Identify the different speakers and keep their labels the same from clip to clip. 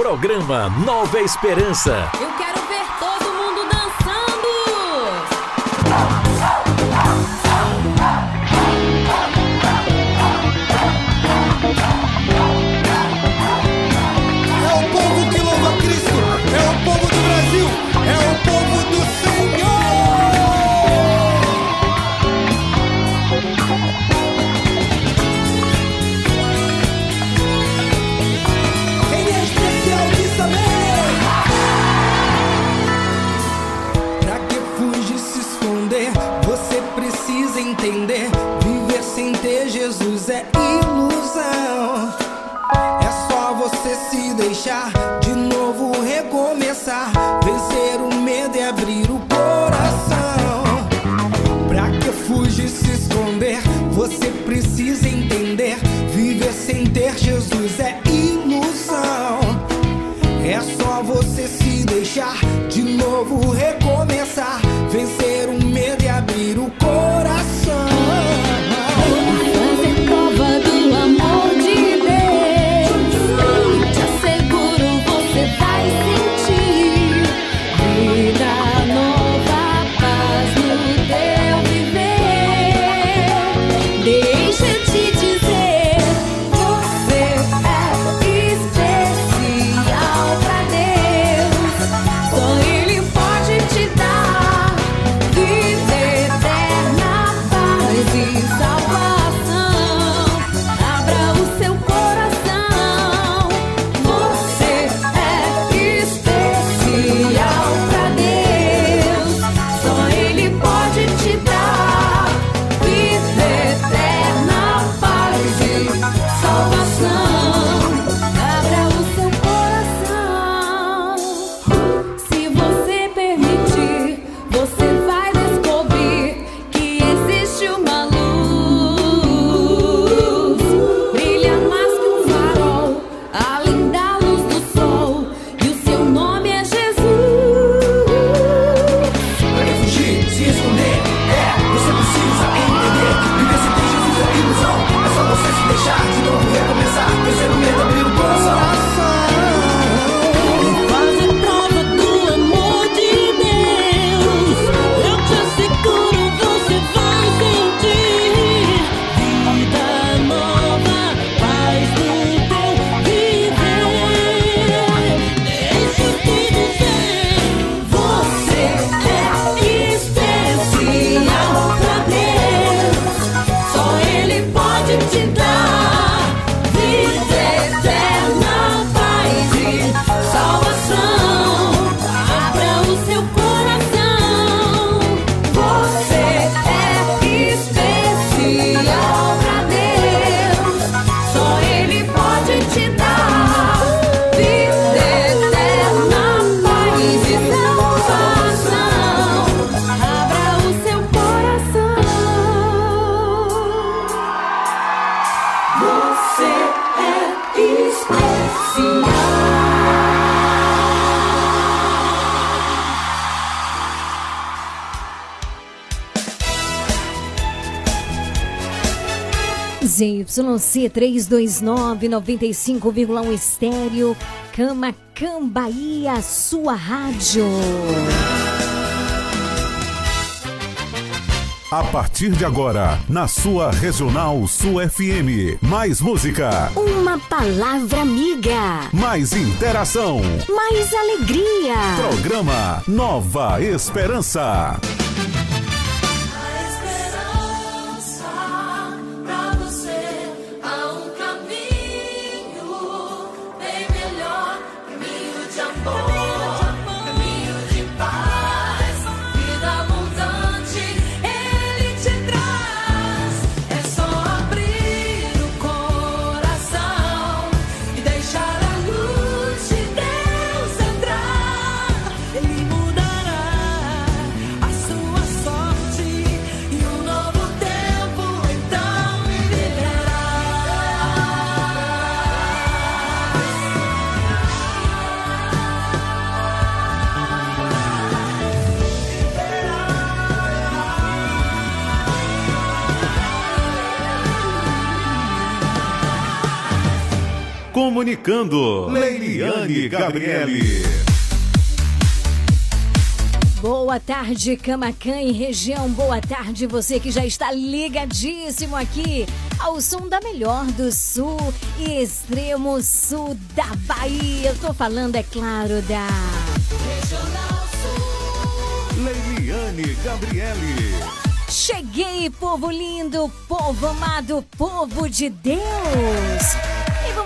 Speaker 1: Programa Nova Esperança.
Speaker 2: Eu quero ver todos
Speaker 3: YC 329 95,1 estéreo, Cama Cambaia, sua rádio.
Speaker 4: A partir de agora, na sua Regional sua FM, mais música.
Speaker 3: Uma palavra amiga.
Speaker 4: Mais interação.
Speaker 3: Mais alegria.
Speaker 4: Programa Nova Esperança. Comunicando, Leiliane Gabriele.
Speaker 3: Boa tarde, Camacan e região. Boa tarde, você que já está ligadíssimo aqui ao som da melhor do sul e extremo sul da Bahia. Eu tô falando, é claro, da Regional
Speaker 4: Sul. Leiliane Gabriele.
Speaker 3: Cheguei, povo lindo, povo amado, povo de Deus.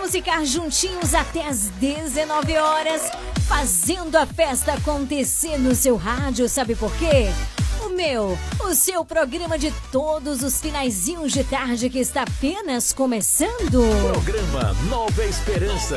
Speaker 3: Vamos ficar juntinhos até as 19 horas fazendo a festa acontecer no seu rádio, sabe por quê? O meu, o seu programa de todos os finaizinhos de tarde que está apenas começando.
Speaker 1: Programa Nova Esperança.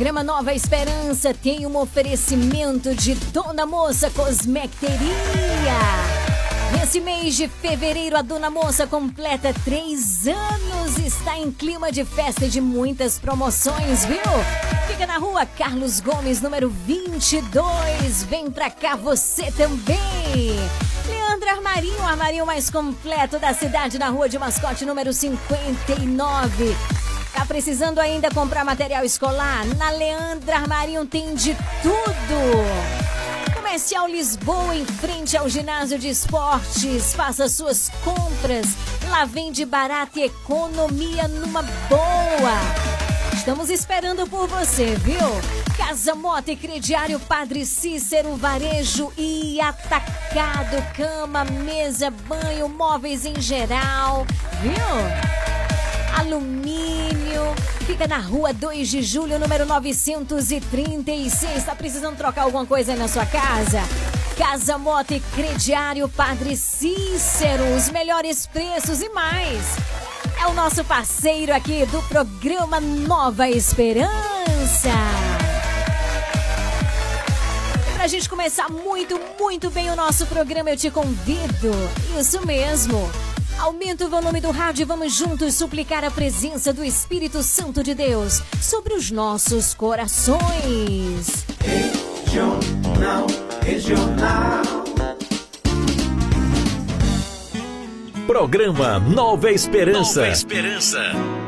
Speaker 3: Programa Nova Esperança tem um oferecimento de Dona Moça Cosmecteria. Nesse mês de fevereiro, a Dona Moça completa três anos. Está em clima de festa e de muitas promoções, viu? Fica na rua Carlos Gomes, número 22. Vem pra cá você também. Leandro Armarinho, o armarinho mais completo da cidade, na rua de mascote, número 59. Tá precisando ainda comprar material escolar? Na Leandra Armarinho tem de tudo. Comercial Lisboa, em frente ao ginásio de esportes. Faça suas compras. Lá vende barato e economia numa boa. Estamos esperando por você, viu? Casa Mota e Crediário Padre Cícero, varejo e atacado, cama, mesa, banho, móveis em geral, viu? Alumínio. Fica na rua 2 de julho, número 936. Está precisando trocar alguma coisa aí na sua casa? Casa Moto e Crediário Padre Cícero. Os melhores preços e mais. É o nosso parceiro aqui do programa Nova Esperança. Para a gente começar muito, muito bem o nosso programa, eu te convido. Isso mesmo Aumenta o volume do rádio e vamos juntos suplicar a presença do Espírito Santo de Deus sobre os nossos corações.
Speaker 1: Regional, regional. Programa Nova Esperança. Nova Esperança.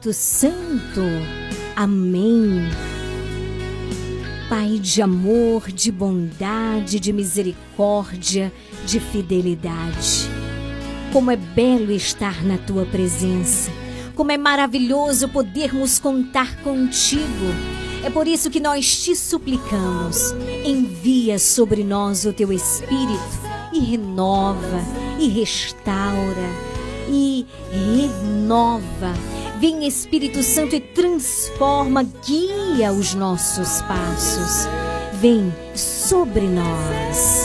Speaker 3: Espírito Santo. Amém. Pai de amor, de bondade, de misericórdia, de fidelidade. Como é belo estar na tua presença. Como é maravilhoso podermos contar contigo. É por isso que nós te suplicamos. Envia sobre nós o teu Espírito e renova, e restaura, e renova Vem Espírito Santo e transforma, guia os nossos passos. Vem sobre nós.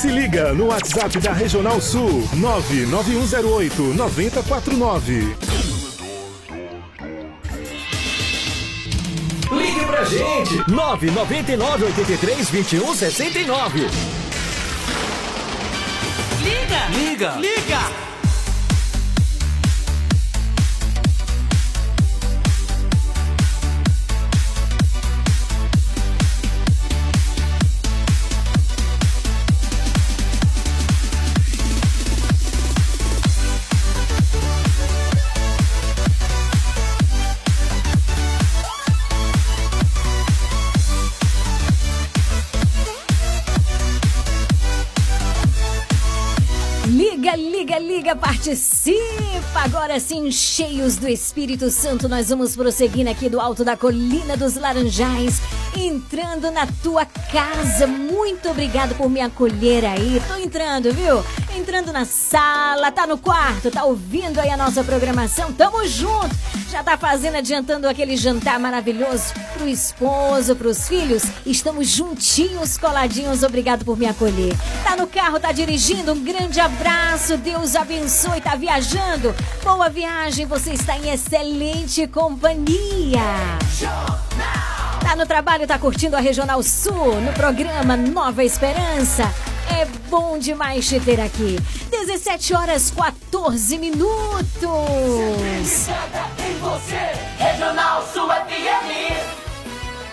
Speaker 4: Se liga no WhatsApp da Regional Sul 99108 9049.
Speaker 1: Ligue pra gente 999 83 21 69.
Speaker 5: Liga!
Speaker 1: Liga!
Speaker 5: Liga!
Speaker 3: Liga, participa! Agora sim, cheios do Espírito Santo, nós vamos prosseguindo aqui do alto da Colina dos Laranjais, entrando na tua casa. Muito obrigado por me acolher aí. Tô entrando, viu? Entrando na sala, tá no quarto, tá ouvindo aí a nossa programação. Tamo junto! Já tá fazendo, adiantando aquele jantar maravilhoso pro esposo, pros filhos. Estamos juntinhos, coladinhos. Obrigado por me acolher. Tá no carro, tá dirigindo. Um grande abraço. Deus abençoe. Tá viajando. Boa viagem. Você está em excelente companhia. Tá no trabalho, tá curtindo a Regional Sul no programa Nova Esperança. É bom demais te ter aqui. 17 horas 14 minutos.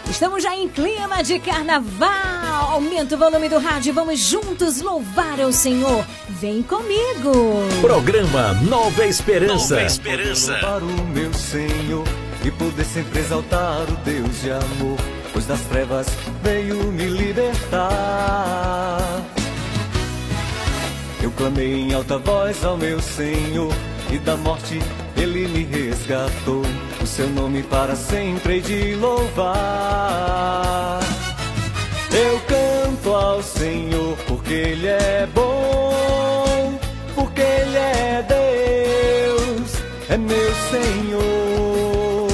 Speaker 3: Estamos já em clima de carnaval. Aumenta o volume do rádio. Vamos juntos louvar ao Senhor. Vem comigo.
Speaker 1: Programa Nova Esperança. Nova
Speaker 6: Esperança. Para o meu Senhor e poder sempre exaltar o Deus de amor, pois das trevas veio me libertar. Eu clamei em alta voz ao meu Senhor e da morte ele me resgatou. O seu nome para sempre de louvar. Eu canto ao Senhor porque ele é bom, porque ele é Deus, é meu Senhor.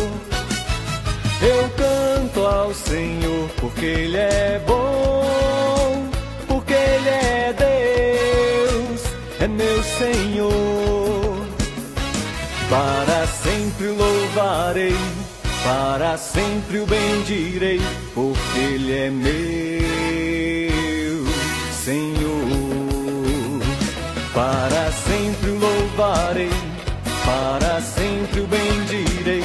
Speaker 6: Eu canto ao Senhor porque ele é bom, Senhor. Para sempre louvarei, para sempre o bendirei, porque Ele é meu Senhor. Para sempre o louvarei, para sempre o bendirei,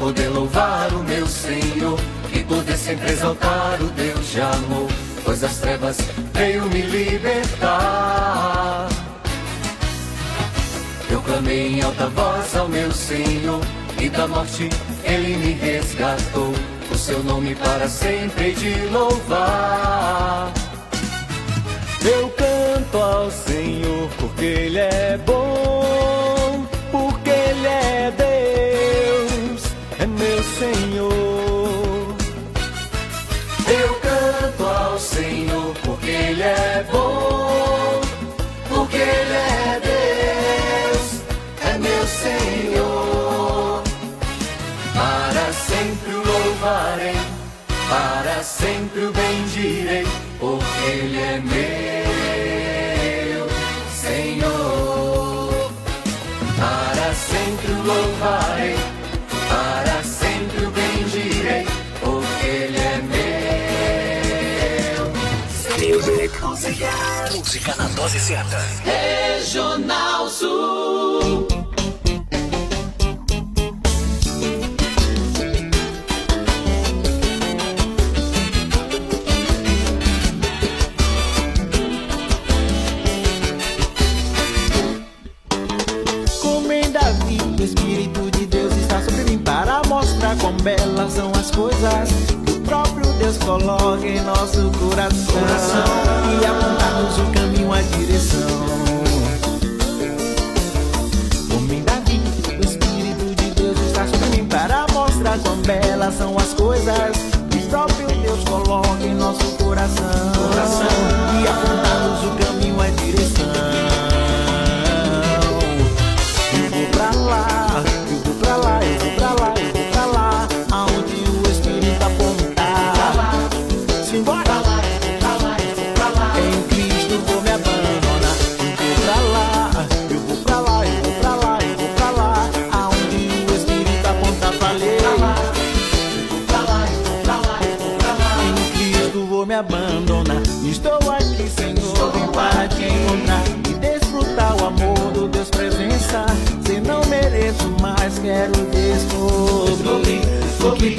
Speaker 6: poder louvar o meu Senhor e poder sempre exaltar o Deus de amor, pois as trevas veio me libertar. Eu clamei em alta voz ao meu Senhor e da morte ele me resgatou, o seu nome para sempre de louvar. Eu canto ao Senhor porque ele é bom Senhor.
Speaker 1: Música. Na dose certa.
Speaker 5: Regional Sul.
Speaker 7: Como em Davi, o Espírito de Deus está sobre mim para mostrar quão belas são as coisas que o próprio Deus coloca em nosso coração,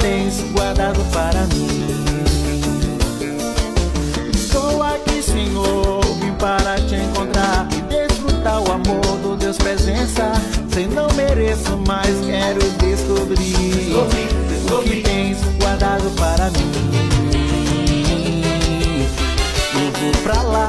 Speaker 7: tens guardado para mim. Estou aqui, Senhor, vim para te encontrar e desfrutar o amor do Deus presença. Se não mereço mais, quero descobrir o que tens guardado para mim. Eu vou pra lá,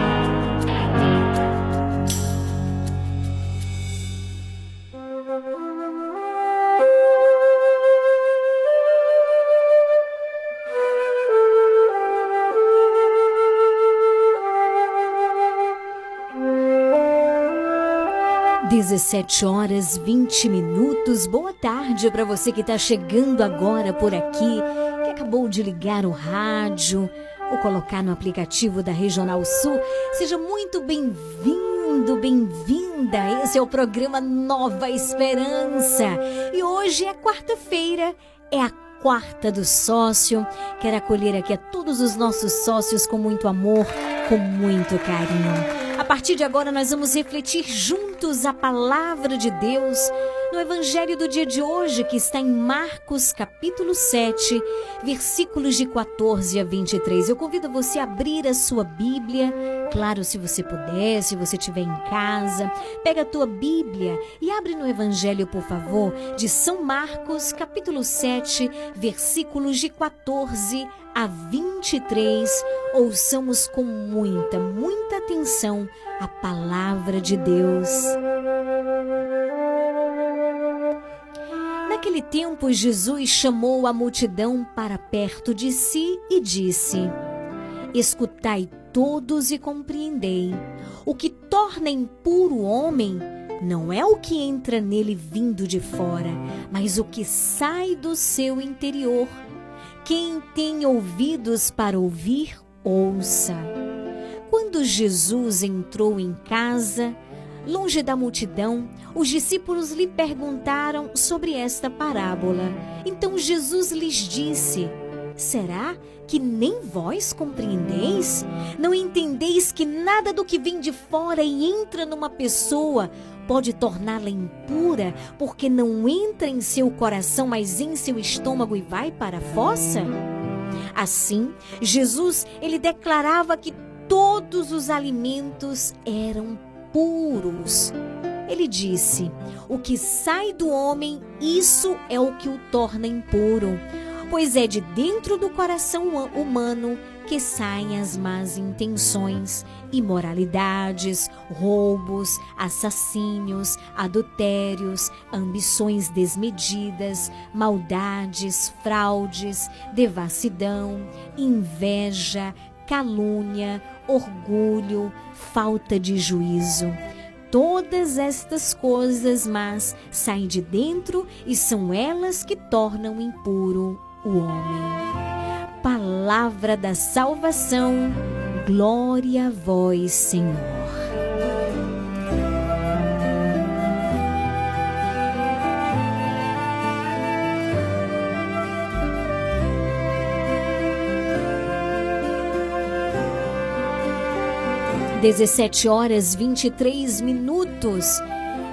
Speaker 3: Dezessete horas 20 minutos. Boa tarde para você que está chegando agora por aqui, que acabou de ligar o rádio ou colocar no aplicativo da Regional Sul. Seja muito bem-vindo, bem-vinda. Esse é o programa Nova Esperança. E hoje é quarta-feira, é a quarta do sócio. Quero acolher aqui a todos os nossos sócios com muito amor, com muito carinho. A partir de agora, nós vamos refletir juntos a palavra de Deus no Evangelho do dia de hoje, que está em Marcos, capítulo 7, versículos de 14 a 23. Eu convido você a abrir a sua Bíblia, claro, se você puder, se você estiver em casa. Pega a tua Bíblia e abre no Evangelho, por favor, de São Marcos, capítulo 7, versículos de 14 a 23, ouçamos com muita, muita atenção a palavra de Deus. Naquele tempo, Jesus chamou a multidão para perto de si e disse: Escutai todos e compreendei. O que torna impuro o homem não é o que entra nele vindo de fora, mas o que sai do seu interior. Quem tem ouvidos para ouvir, ouça. Quando Jesus entrou em casa, longe da multidão, os discípulos lhe perguntaram sobre esta parábola. Então Jesus lhes disse: Será que nem vós compreendeis? Não entendeis que nada do que vem de fora e entra numa pessoa pode torná-la impura, porque não entra em seu coração, mas em seu estômago e vai para a fossa? Assim, Jesus, ele declarava que todos os alimentos eram puros. Ele disse: O que sai do homem, isso é o que o torna impuro pois é de dentro do coração humano que saem as más intenções, imoralidades, roubos, assassínios, adultérios, ambições desmedidas, maldades, fraudes, devassidão, inveja, calúnia, orgulho, falta de juízo. Todas estas coisas mas saem de dentro e são elas que tornam impuro o homem. Palavra da salvação, glória a vós, Senhor. Dezessete horas vinte e três minutos.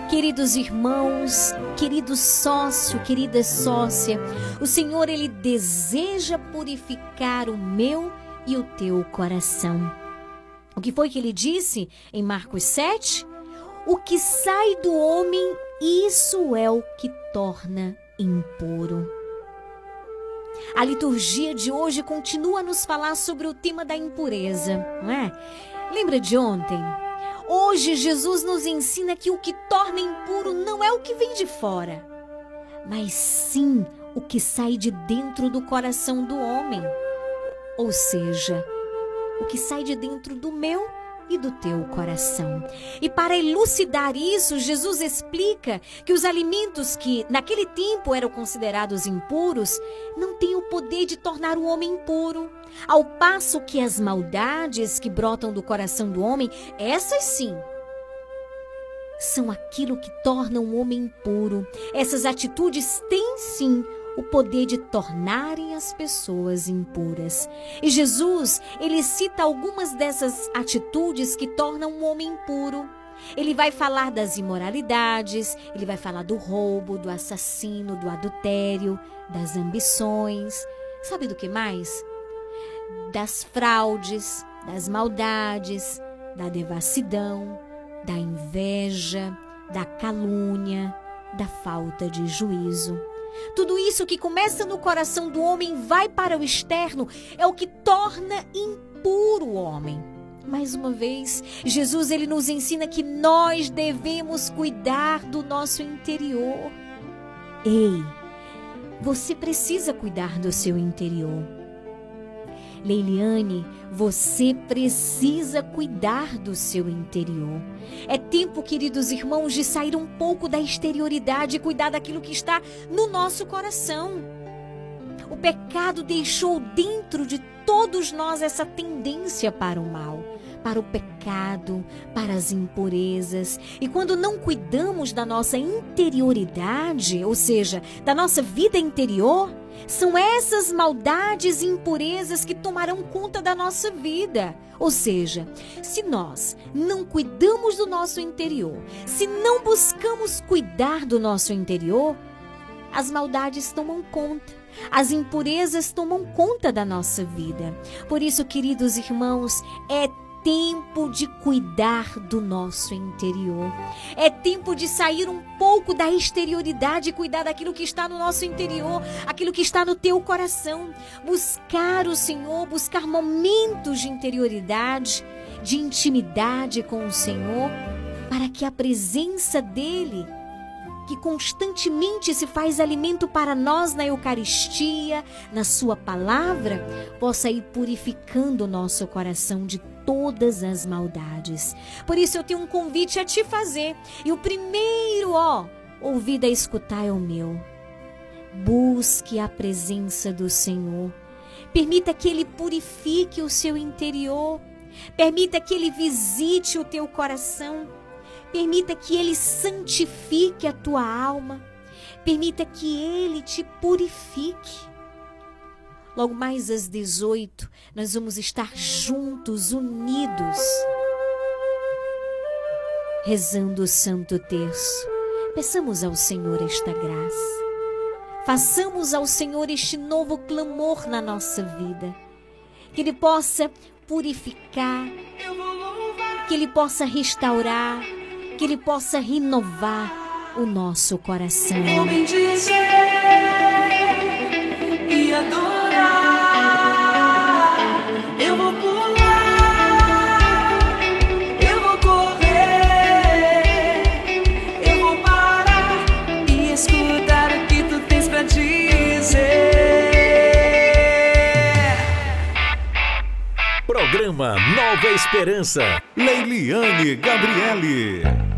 Speaker 3: Queridos irmãos, querido sócio, querida sócia, o Senhor ele deseja purificar o meu e o teu coração. O que foi que ele disse em Marcos 7? O que sai do homem, isso é o que torna impuro. A liturgia de hoje continua a nos falar sobre o tema da impureza, não é? Lembra de ontem? Hoje, Jesus nos ensina que o que torna impuro não é o que vem de fora, mas sim o que sai de dentro do coração do homem. Ou seja, o que sai de dentro do meu e do teu coração. E para elucidar isso, Jesus explica que os alimentos que naquele tempo eram considerados impuros não têm o poder de tornar o homem impuro, ao passo que as maldades que brotam do coração do homem, essas sim, são aquilo que torna o homem impuro. Essas atitudes têm sim o poder de tornarem as pessoas impuras. E Jesus, ele cita algumas dessas atitudes que tornam um homem impuro. Ele vai falar das imoralidades, ele vai falar do roubo, do assassino, do adultério, das ambições. Sabe do que mais? Das fraudes, das maldades, da devassidão, da inveja, da calúnia, da falta de juízo. Tudo isso que começa no coração do homem vai para o externo, é o que torna impuro o homem. Mais uma vez, Jesus ele nos ensina que nós devemos cuidar do nosso interior. Ei, você precisa cuidar do seu interior. Leiliane, você precisa cuidar do seu interior. É tempo, queridos irmãos, de sair um pouco da exterioridade e cuidar daquilo que está no nosso coração. O pecado deixou dentro de todos nós essa tendência para o mal, para o pecado, para as impurezas. E quando não cuidamos da nossa interioridade, ou seja, da nossa vida interior, são essas maldades e impurezas que tomarão conta da nossa vida. Ou seja, se nós não cuidamos do nosso interior, se não buscamos cuidar do nosso interior, as maldades tomam conta, as impurezas tomam conta da nossa vida. Por isso, queridos irmãos, é tempo de cuidar do nosso interior. É tempo de sair um pouco da exterioridade e cuidar daquilo que está no nosso interior, aquilo que está no teu coração. Buscar o Senhor, buscar momentos de interioridade, de intimidade com o Senhor, para que a presença dEle que constantemente se faz alimento para nós na Eucaristia, na Sua palavra, possa ir purificando o nosso coração de todas as maldades. Por isso eu tenho um convite a te fazer. E o primeiro, ó, ouvir a escutar é o meu. Busque a presença do Senhor. Permita que Ele purifique o seu interior. Permita que Ele visite o teu coração. Permita que Ele santifique a tua alma. Permita que Ele te purifique. Logo mais às 18, nós vamos estar juntos, unidos, rezando o Santo Terço. Peçamos ao Senhor esta graça. Façamos ao Senhor este novo clamor na nossa vida. Que Ele possa purificar, que Ele possa restaurar, que Ele possa renovar o nosso coração.
Speaker 8: Vou bendizer e adorar. Eu
Speaker 1: Programa Nova Esperança.
Speaker 2: Leiliane Gabriele.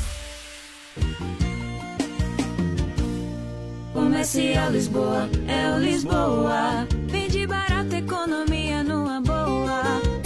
Speaker 2: Comercial Lisboa, é o Lisboa. Vende barato, economia.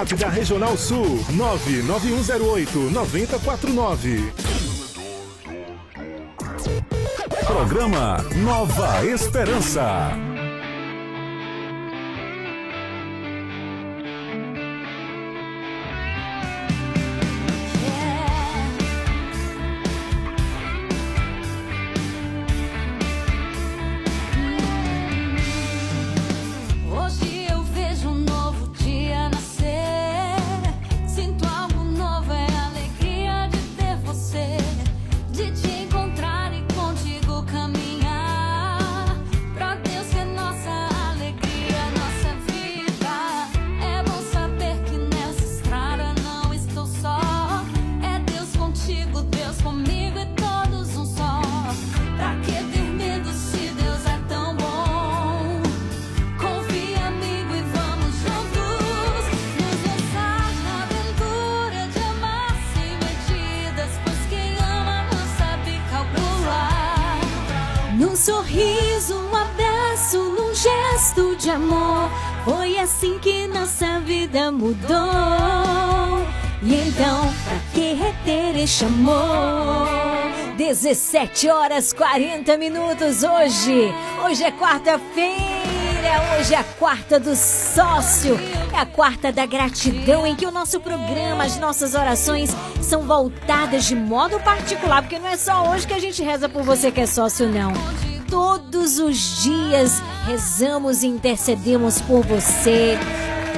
Speaker 9: WhatsApp da Regional Sul 99108 9049.
Speaker 2: Programa Nova Esperança.
Speaker 3: Num sorriso, um abraço, num gesto de amor. Foi assim que nossa vida mudou. E então, pra que reter este amor? 17 horas 40 minutos hoje. Hoje é quarta-feira. Hoje é a quarta do sócio. É a quarta da gratidão em que o nosso programa, as nossas orações são voltadas de modo particular, porque não é só hoje que a gente reza por você que é sócio, não. Todos os dias rezamos e intercedemos por você.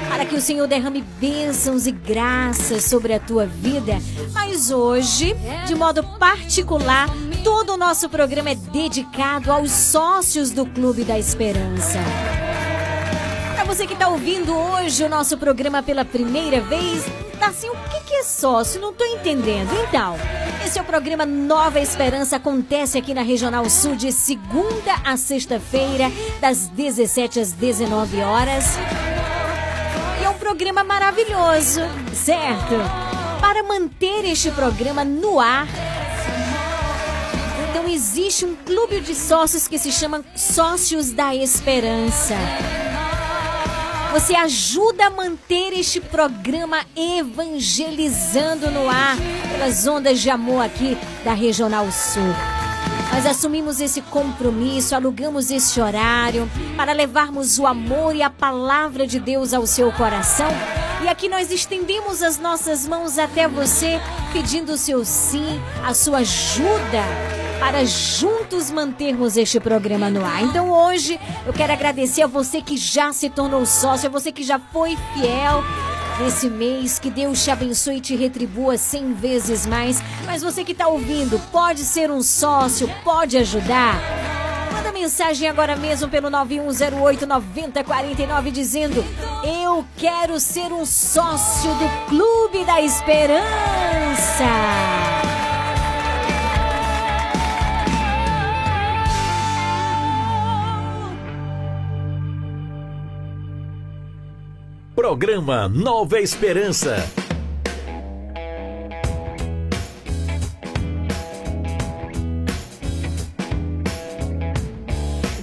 Speaker 3: Para que o Senhor derrame bênçãos e graças sobre a tua vida. Mas hoje, de modo particular, todo o nosso programa é dedicado aos sócios do Clube da Esperança. Para você que está ouvindo hoje o nosso programa pela primeira vez, tá assim, o que, que é sócio? Não estou entendendo. Então, esse é o programa Nova Esperança, acontece aqui na Regional Sul de segunda a sexta-feira, das 17 às 19 horas. E é um programa maravilhoso, certo? Para manter este programa no ar, existe um clube de sócios que se chama Sócios da Esperança. Você ajuda a manter este programa evangelizando no ar pelas ondas de amor aqui da Regional Sul. Nós assumimos esse compromisso, alugamos esse horário para levarmos o amor e a palavra de Deus ao seu coração. E aqui nós estendemos as nossas mãos até você, pedindo o seu sim, a sua ajuda para juntos mantermos este programa no ar. Então hoje eu quero agradecer a você que já se tornou sócio, a você que já foi fiel nesse mês. Que Deus te abençoe e te retribua cem vezes mais. Mas você que está ouvindo, pode ser um sócio, pode ajudar. Manda mensagem agora mesmo pelo 9108-9049 dizendo: Eu quero ser um sócio do Clube da Esperança.
Speaker 1: Programa Nova Esperança.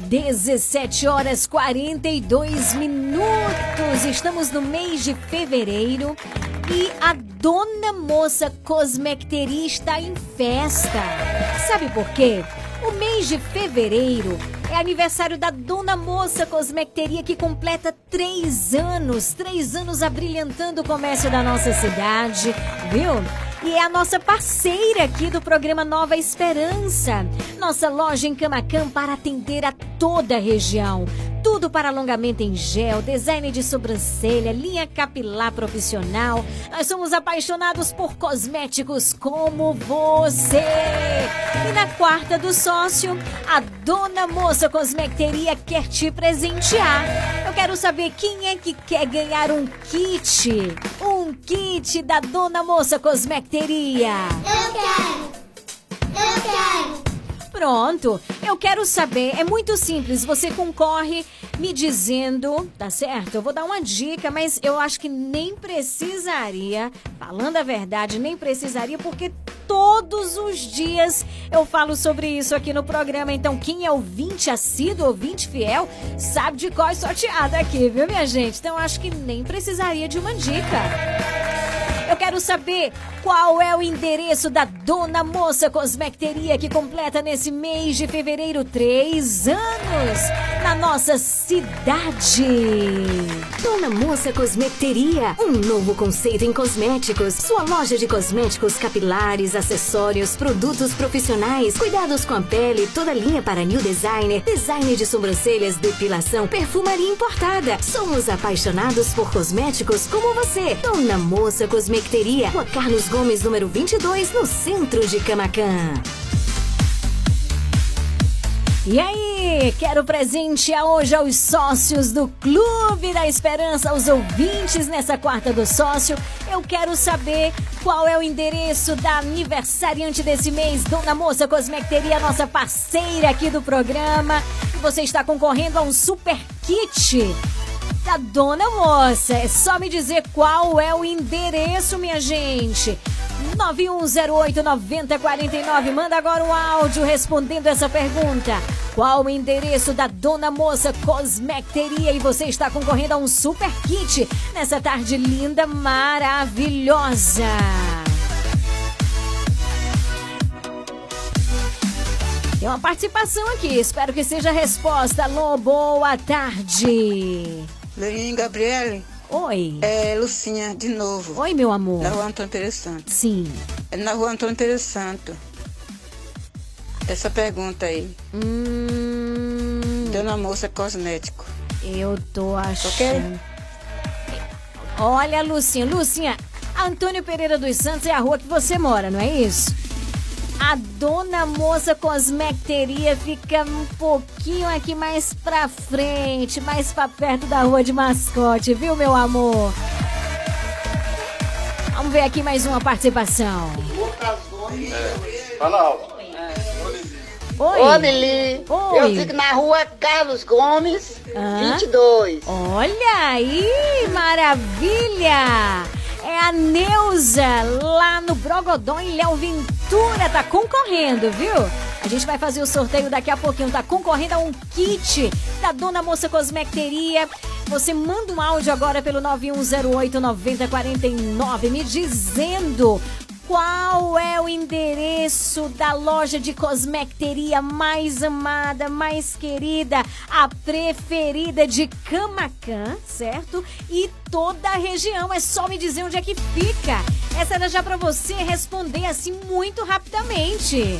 Speaker 3: 17 horas 42 minutos. Estamos no mês de fevereiro e a Dona Moça Cosmecteria está em festa. Sabe por quê? O mês de fevereiro é aniversário da Dona Moça Cosmecteria que completa três anos, três anos abrilhantando o comércio da nossa cidade, viu? e é a nossa parceira aqui do programa Nova Esperança. Nossa loja em Camacan para atender a toda a região. Tudo para alongamento em gel, design de sobrancelha, linha capilar profissional. Nós somos apaixonados por cosméticos como você. E na quarta do sócio, a Dona Moça Cosmecteria quer te presentear. Eu quero saber quem é que quer ganhar um kit. Um kit da Dona Moça Cosmecteria.
Speaker 10: Eu quero. Eu quero.
Speaker 3: Pronto, eu quero saber. É muito simples. Você concorre me dizendo, tá certo? Eu vou dar uma dica, mas eu acho que nem precisaria, falando a verdade, nem precisaria, porque todos os eu falo sobre isso aqui no programa. Então, quem é ouvinte assíduo, ouvinte fiel, sabe de qual é sorteada aqui, viu, minha gente? Então, acho que nem precisaria de uma dica. Eu quero saber qual é o endereço da Dona Moça Cosmecteria que completa nesse mês de fevereiro três anos na nossa cidade.
Speaker 11: Dona Moça Cosmecteria, um novo conceito em cosméticos. Sua loja de cosméticos capilares, acessórios, produtos profissionais, cuidados com a pele, toda linha para new designer, design de sobrancelhas, depilação, perfumaria importada. Somos apaixonados por cosméticos como você. Dona Moça Cosmecteria Rua Carlos Gomes, número 22, no centro de Camacan.
Speaker 3: E aí, quero presentear hoje aos sócios do Clube da Esperança, aos ouvintes nessa quarta do sócio. Eu quero saber qual é o endereço da aniversariante desse mês, Dona Moça Cosmecteria, nossa parceira aqui do programa. E você está concorrendo a um super kit da Dona Moça. É só me dizer qual é o endereço, minha gente. 9108-9049. Manda agora um áudio respondendo essa pergunta. Qual o endereço da Dona Moça Cosmecteria? E você está concorrendo a um super kit nessa tarde linda, maravilhosa. Tem uma participação aqui, espero que seja a resposta. Alô, boa tarde.
Speaker 12: Leninho Gabriele.
Speaker 3: Oi.
Speaker 12: É Lucinha, de novo.
Speaker 3: Oi, meu amor.
Speaker 12: Na rua Antônio Pereira Santo.
Speaker 3: Sim.
Speaker 12: É na rua Antônio Pereira Santo. Essa pergunta aí.
Speaker 3: Hum...
Speaker 12: Dona Moça Cosmético.
Speaker 3: Eu tô achando.
Speaker 12: Ok?
Speaker 3: Olha, Lucinha. Lucinha, Antônio Pereira dos Santos é a rua que você mora, não é isso? A Dona Moça Cosmecteria fica um pouquinho aqui mais pra frente, mais pra perto da rua de mascote, viu, meu amor? Vamos ver aqui mais uma participação.
Speaker 13: É. Fala alto.
Speaker 3: Oi.
Speaker 14: Ô, Lili.
Speaker 3: Oi.
Speaker 14: Eu fico na rua Carlos Gomes,
Speaker 3: Hã?
Speaker 14: 22.
Speaker 3: Olha aí, maravilha! É a Neuza, lá no Brogodon, em Léo Ventura, tá concorrendo, viu? A gente vai fazer o sorteio daqui a pouquinho, tá concorrendo a um kit da Dona Moça Cosmecteria. Você manda um áudio agora pelo 9108-9049 me dizendo qual é o endereço da loja de cosmecteria mais amada, mais querida, a preferida de Camacan, certo? E toda a região. É só me dizer onde é que fica. Essa era já para você responder assim muito rapidamente.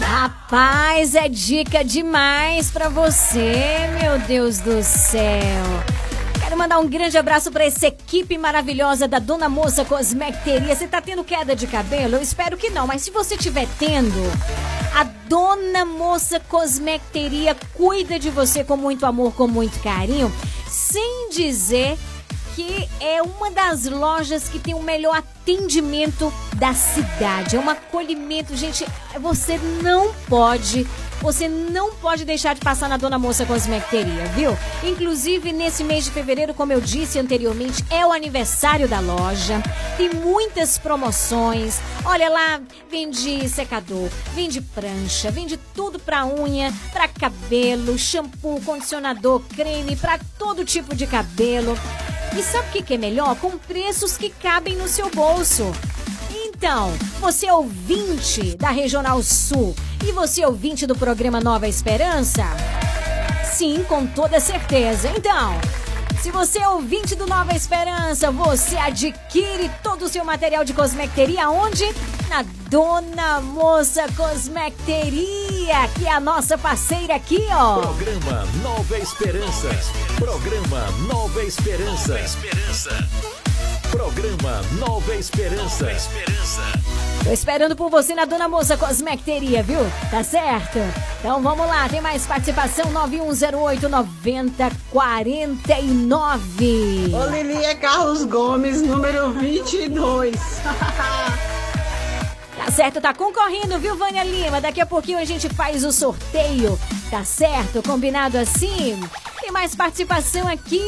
Speaker 3: Rapaz, é dica demais pra você, meu Deus do céu. Quero mandar um grande abraço para essa equipe maravilhosa da Dona Moça Cosmecteria. Você tá tendo queda de cabelo? Eu espero que não, mas se você tiver tendo, a Dona Moça Cosmecteria cuida de você com muito amor, com muito carinho, sem dizer que é uma das lojas que tem o melhor atendimento da cidade. É um acolhimento, gente. Você não pode você não pode deixar de passar na Dona Moça Cosmecteria, viu? Inclusive, nesse mês de fevereiro, como eu disse anteriormente, é o aniversário da loja. Tem muitas promoções. Olha lá, vende secador, vende prancha, vende tudo pra unha, pra cabelo, shampoo, condicionador, creme, pra todo tipo de cabelo. E sabe o que, é melhor? Com preços que cabem no seu bolso. Então, você é ouvinte da Regional Sul e você é ouvinte do programa Nova Esperança? Sim, com toda certeza. Então, se você é ouvinte do Nova Esperança, você adquire todo o seu material de cosmecteria onde? Na Dona Moça Cosmecteria, que é a nossa parceira aqui, ó.
Speaker 1: Programa Nova Esperança. Programa Nova Esperança. Nova Esperança. Programa Nova Esperança. Nova Esperança.
Speaker 3: Tô esperando por você na Dona Moça Cosmecteria, viu? Tá certo? Então vamos lá, tem mais participação 9108 9049.
Speaker 15: Ô Lili é Carlos Gomes, número 22.
Speaker 3: Tá certo, tá concorrendo, viu, Vânia Lima? Daqui a pouquinho a gente faz o sorteio. Tá certo? Combinado assim? Tem mais participação aqui.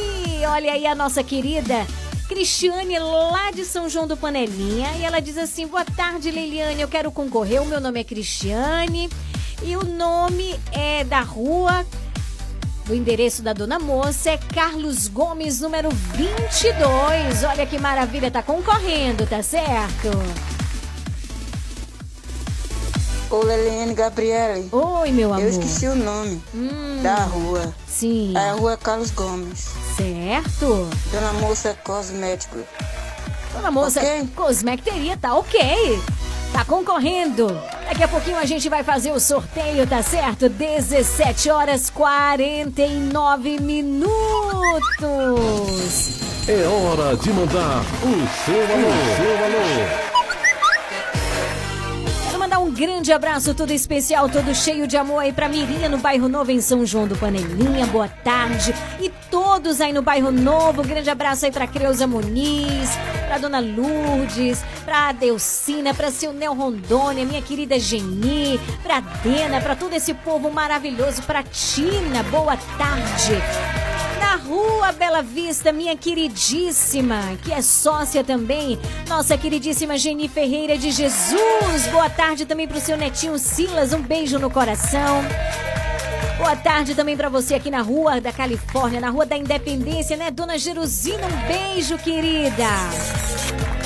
Speaker 3: Olha aí a nossa querida Cristiane, lá de São João do Panelinha. E ela diz assim: Boa tarde, Leiliane. Eu quero concorrer. O meu nome é Cristiane. E o nome é da rua. O endereço da dona moça é Carlos Gomes, número 22. Olha que maravilha, tá concorrendo, tá certo?
Speaker 12: Ô, Leliane Gabriele.
Speaker 3: Oi, meu amor.
Speaker 12: Eu esqueci o nome
Speaker 3: hum,
Speaker 12: da rua.
Speaker 3: Sim.
Speaker 12: É a rua Carlos Gomes.
Speaker 3: Certo.
Speaker 12: Dona Moça Cosmético.
Speaker 3: Dona Moça okay? Cosmecteria, tá ok. Tá concorrendo. Daqui a pouquinho a gente vai fazer o sorteio, tá certo? 17 horas 49 minutos.
Speaker 4: É hora de mandar o seu alô. O seu alô
Speaker 3: mandar um grande abraço todo especial, todo cheio de amor aí pra Mirinha no bairro Novo em São João do Panelinha. Boa tarde. E todos aí no bairro Novo. Um grande abraço aí pra Creuza Muniz, pra Dona Lourdes, pra Delcina, pra seu Nel Rondônia, minha querida Geni, pra Dena, pra todo esse povo maravilhoso, pra Tina. Boa tarde Rua Bela Vista, minha queridíssima, que é sócia também, nossa queridíssima Geni Ferreira de Jesus. Boa tarde também pro seu netinho Silas, um beijo no coração. Boa tarde também para você aqui na Rua da Califórnia, na Rua da Independência, né, Dona Jerusina? Um beijo, querida.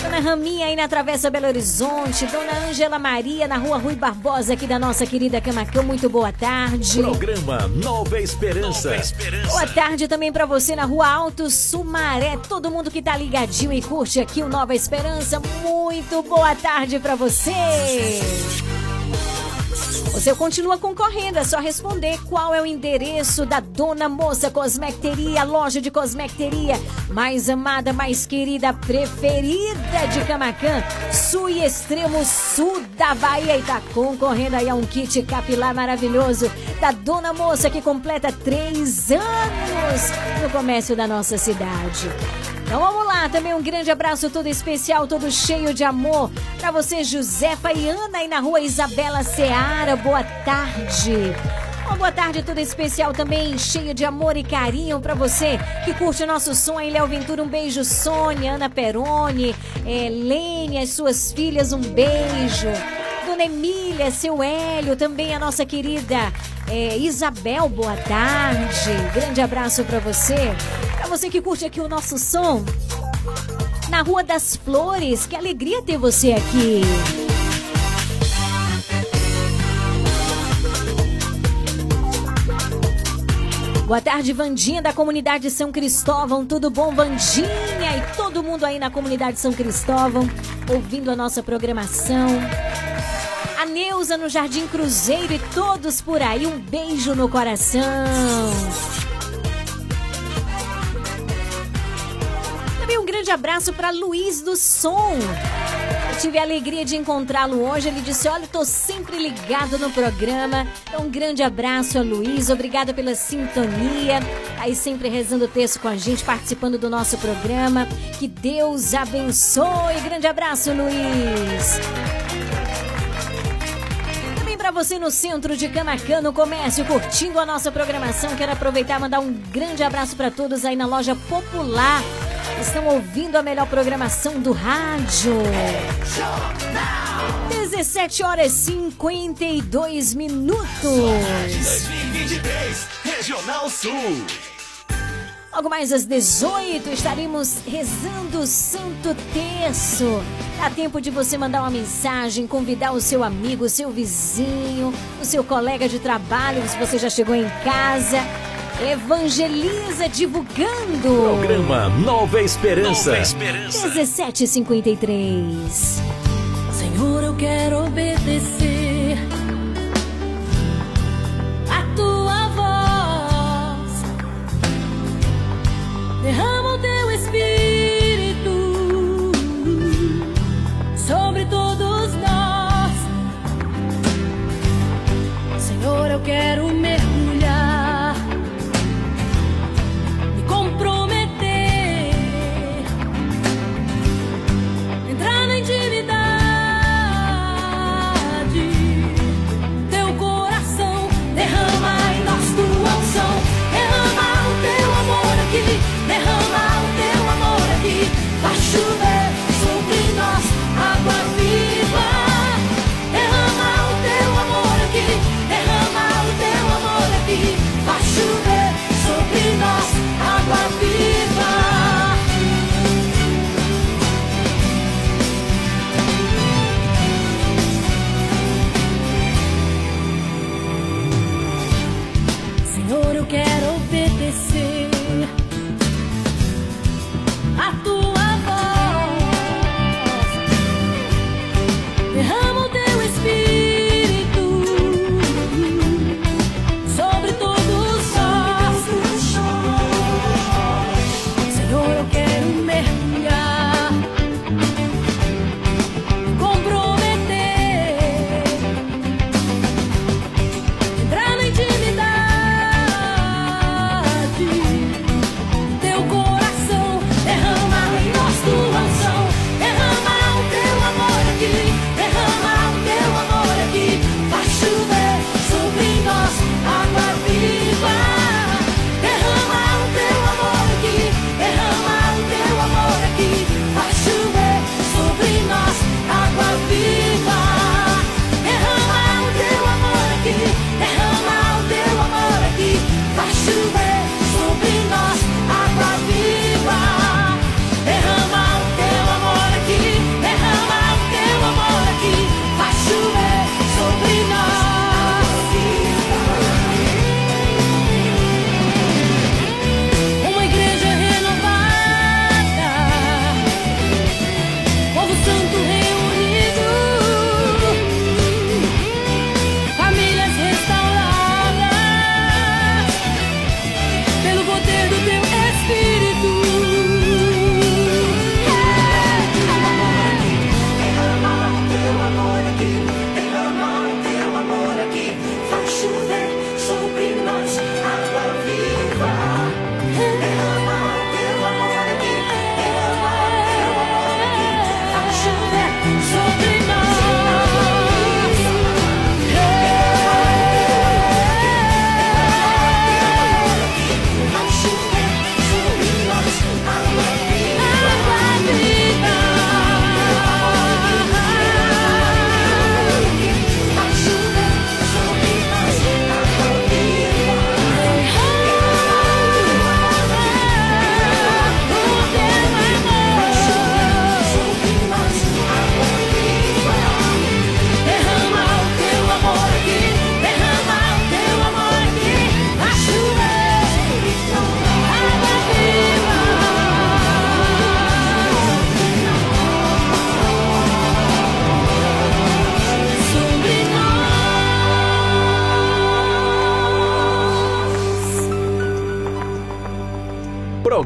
Speaker 3: Dona Raminha aí na Travessa Belo Horizonte, Dona Ângela Maria na Rua Rui Barbosa aqui da nossa querida Camacão, muito boa tarde.
Speaker 1: Programa Nova Esperança. Nova
Speaker 3: Esperança. Boa tarde também para você na Rua Alto Sumaré, todo mundo que tá ligadinho e curte aqui o Nova Esperança, muito boa tarde para você. Você continua concorrendo, é só responder qual é o endereço da Dona Moça Cosmecteria, loja de cosmecteria mais amada, mais querida, preferida de Camacan, sul e extremo sul da Bahia e tá concorrendo aí a um kit capilar maravilhoso da Dona Moça que completa três anos no comércio da nossa cidade. Então vamos lá, também um grande abraço todo especial, todo cheio de amor para você, Josefa e Ana, aí na rua Isabela Seara. Boa tarde. Uma boa tarde toda especial também, cheio de amor e carinho para você que curte o nosso som aí, Léo Ventura. Um beijo, Sônia, Ana Peroni, é, Lene, as suas filhas, um beijo. Dona Emília, seu Hélio, também a nossa querida é, Isabel, boa tarde. Grande abraço para você. Você que curte aqui o nosso som. Na Rua das Flores, que alegria ter você aqui. Boa tarde, Vandinha da comunidade São Cristóvão. Tudo bom, Vandinha? E todo mundo aí na comunidade São Cristóvão ouvindo a nossa programação. A Neuza no Jardim Cruzeiro e todos por aí. Um beijo no coração. Grande abraço para Luiz do Som. Eu tive a alegria de encontrá-lo hoje. Ele disse: Olha, tô sempre ligado no programa. Então, um grande abraço a Luiz. Obrigada pela sintonia. Aí, sempre rezando o texto com a gente, participando do nosso programa. Que Deus abençoe. Grande abraço, Luiz. Para você no centro de Canacan, no comércio, curtindo a nossa programação. Quero aproveitar e mandar um grande abraço para todos aí na loja Popular estão ouvindo a melhor programação do rádio. 17 horas e 52 minutos.
Speaker 1: 2023, Regional Sul.
Speaker 3: Logo mais às 18 estaremos rezando o Santo Terço. Dá tempo de você mandar uma mensagem, convidar o seu amigo, o seu vizinho, o seu colega de trabalho, se você já chegou em casa. Evangeliza divulgando.
Speaker 1: Programa Nova Esperança.
Speaker 3: Nova Esperança. 1753.
Speaker 2: Senhor, eu quero obedecer a tua voz. Derrama o teu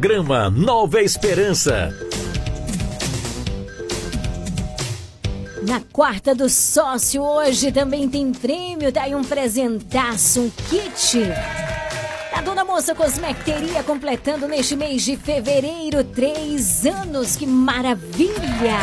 Speaker 1: Programa Nova Esperança.
Speaker 3: Na quarta do sócio, hoje também tem prêmio, tá aí um presentaço, um kit. A Dona Moça Cosmecteria completando neste mês de fevereiro três anos, que maravilha!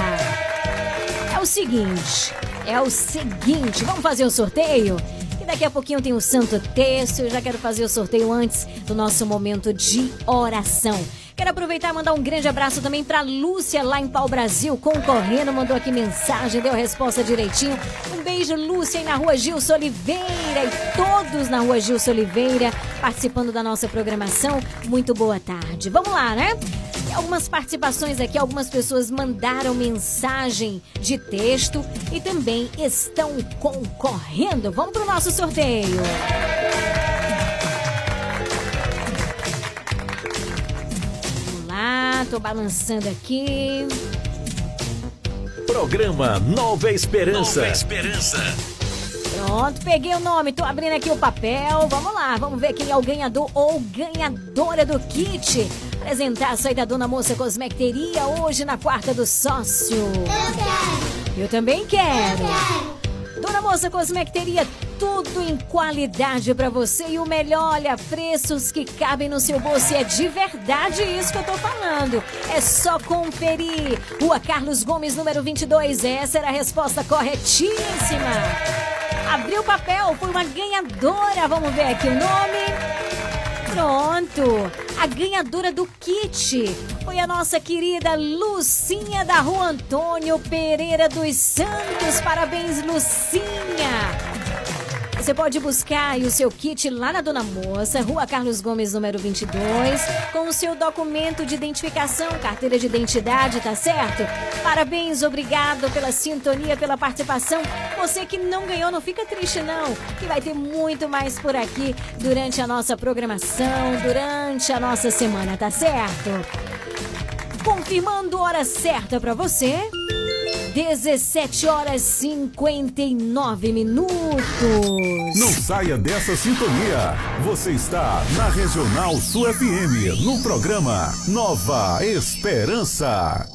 Speaker 3: É o seguinte, é o seguinte, vamos fazer o sorteio? Que daqui a pouquinho tem o Santo Terço, eu já quero fazer o sorteio antes do nosso momento de oração. Quero aproveitar e mandar um grande abraço também para Lúcia lá em Pau Brasil, concorrendo, mandou aqui mensagem, deu resposta direitinho. Um beijo, Lúcia, aí na rua Gilson Oliveira e todos na rua Gilson Oliveira participando da nossa programação. Muito boa tarde. Vamos lá, né? Algumas participações aqui, algumas pessoas mandaram mensagem de texto e também estão concorrendo. Vamos pro nosso sorteio. Lá, tô balançando aqui.
Speaker 1: Programa Nova Esperança.
Speaker 16: Nova Esperança.
Speaker 3: Pronto, peguei o nome, tô abrindo aqui o papel. Vamos lá, vamos ver quem é o ganhador ou ganhadora do kit. Apresentar aí da Dona Moça Cosmecteria hoje na quarta do sócio.
Speaker 10: Eu quero.
Speaker 3: Eu também quero.
Speaker 10: Eu quero.
Speaker 3: Dona Moça Cosmecteria, tudo em qualidade pra você e o melhor, olha, preços que cabem no seu bolso. E é de verdade isso que eu tô falando. É só conferir. Rua Carlos Gomes, número 22. Essa era a resposta corretíssima. Abriu o papel, foi uma ganhadora. Vamos ver aqui o nome. Pronto! A ganhadora do kit foi a nossa querida Lucinha da Rua Antônio Pereira dos Santos. Parabéns, Lucinha! Você pode buscar o seu kit lá na Dona Moça, Rua Carlos Gomes, número 22, com o seu documento de identificação, carteira de identidade, tá certo? Parabéns, obrigado pela sintonia, pela participação. Você que não ganhou, não fica triste não, que vai ter muito mais por aqui durante a nossa programação, durante a nossa semana, tá certo? Confirmando hora certa para você. 17 horas 59 minutos.
Speaker 4: Não saia dessa sintonia. Você está na Regional Sul FM, no programa Nova Esperança.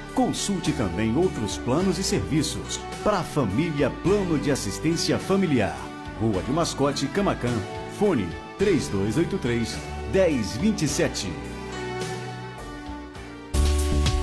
Speaker 17: Consulte também outros planos e serviços para a família Plano de Assistência Familiar. Rua de Mascote, Camacan. Fone 3283 1027.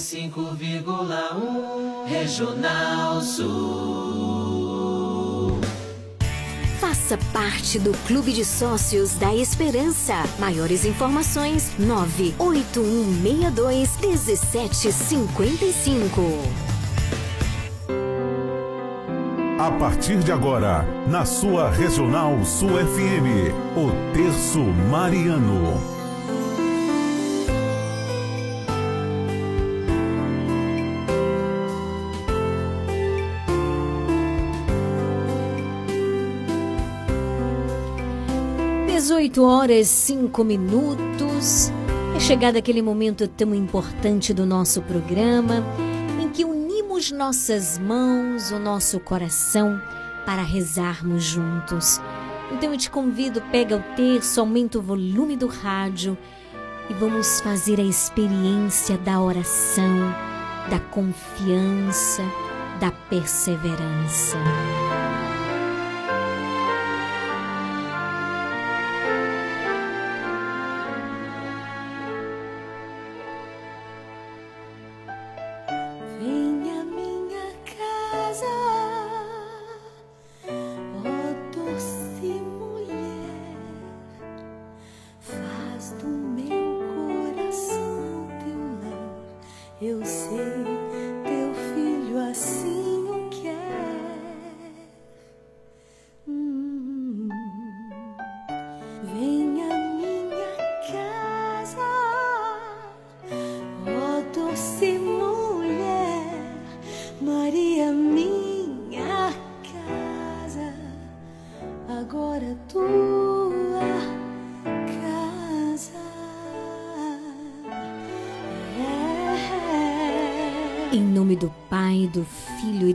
Speaker 5: 95,1 Regional Sul.
Speaker 11: Faça parte do Clube de Sócios da Esperança. Maiores informações: 98162 1755.
Speaker 4: A partir de agora, na sua Regional Sul FM, o Terço Mariano.
Speaker 3: Dezoito horas cinco minutos. É chegado aquele momento tão importante do nosso programa em que unimos nossas mãos, o nosso coração para rezarmos juntos. Então eu te convido, pega o terço, aumenta o volume do rádio e vamos fazer a experiência da oração, da confiança, da perseverança.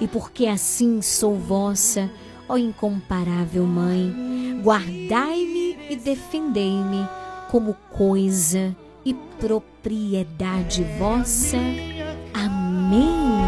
Speaker 3: E porque assim sou vossa, ó incomparável Mãe, guardai-me e defendei-me como coisa e propriedade vossa.
Speaker 10: Amém.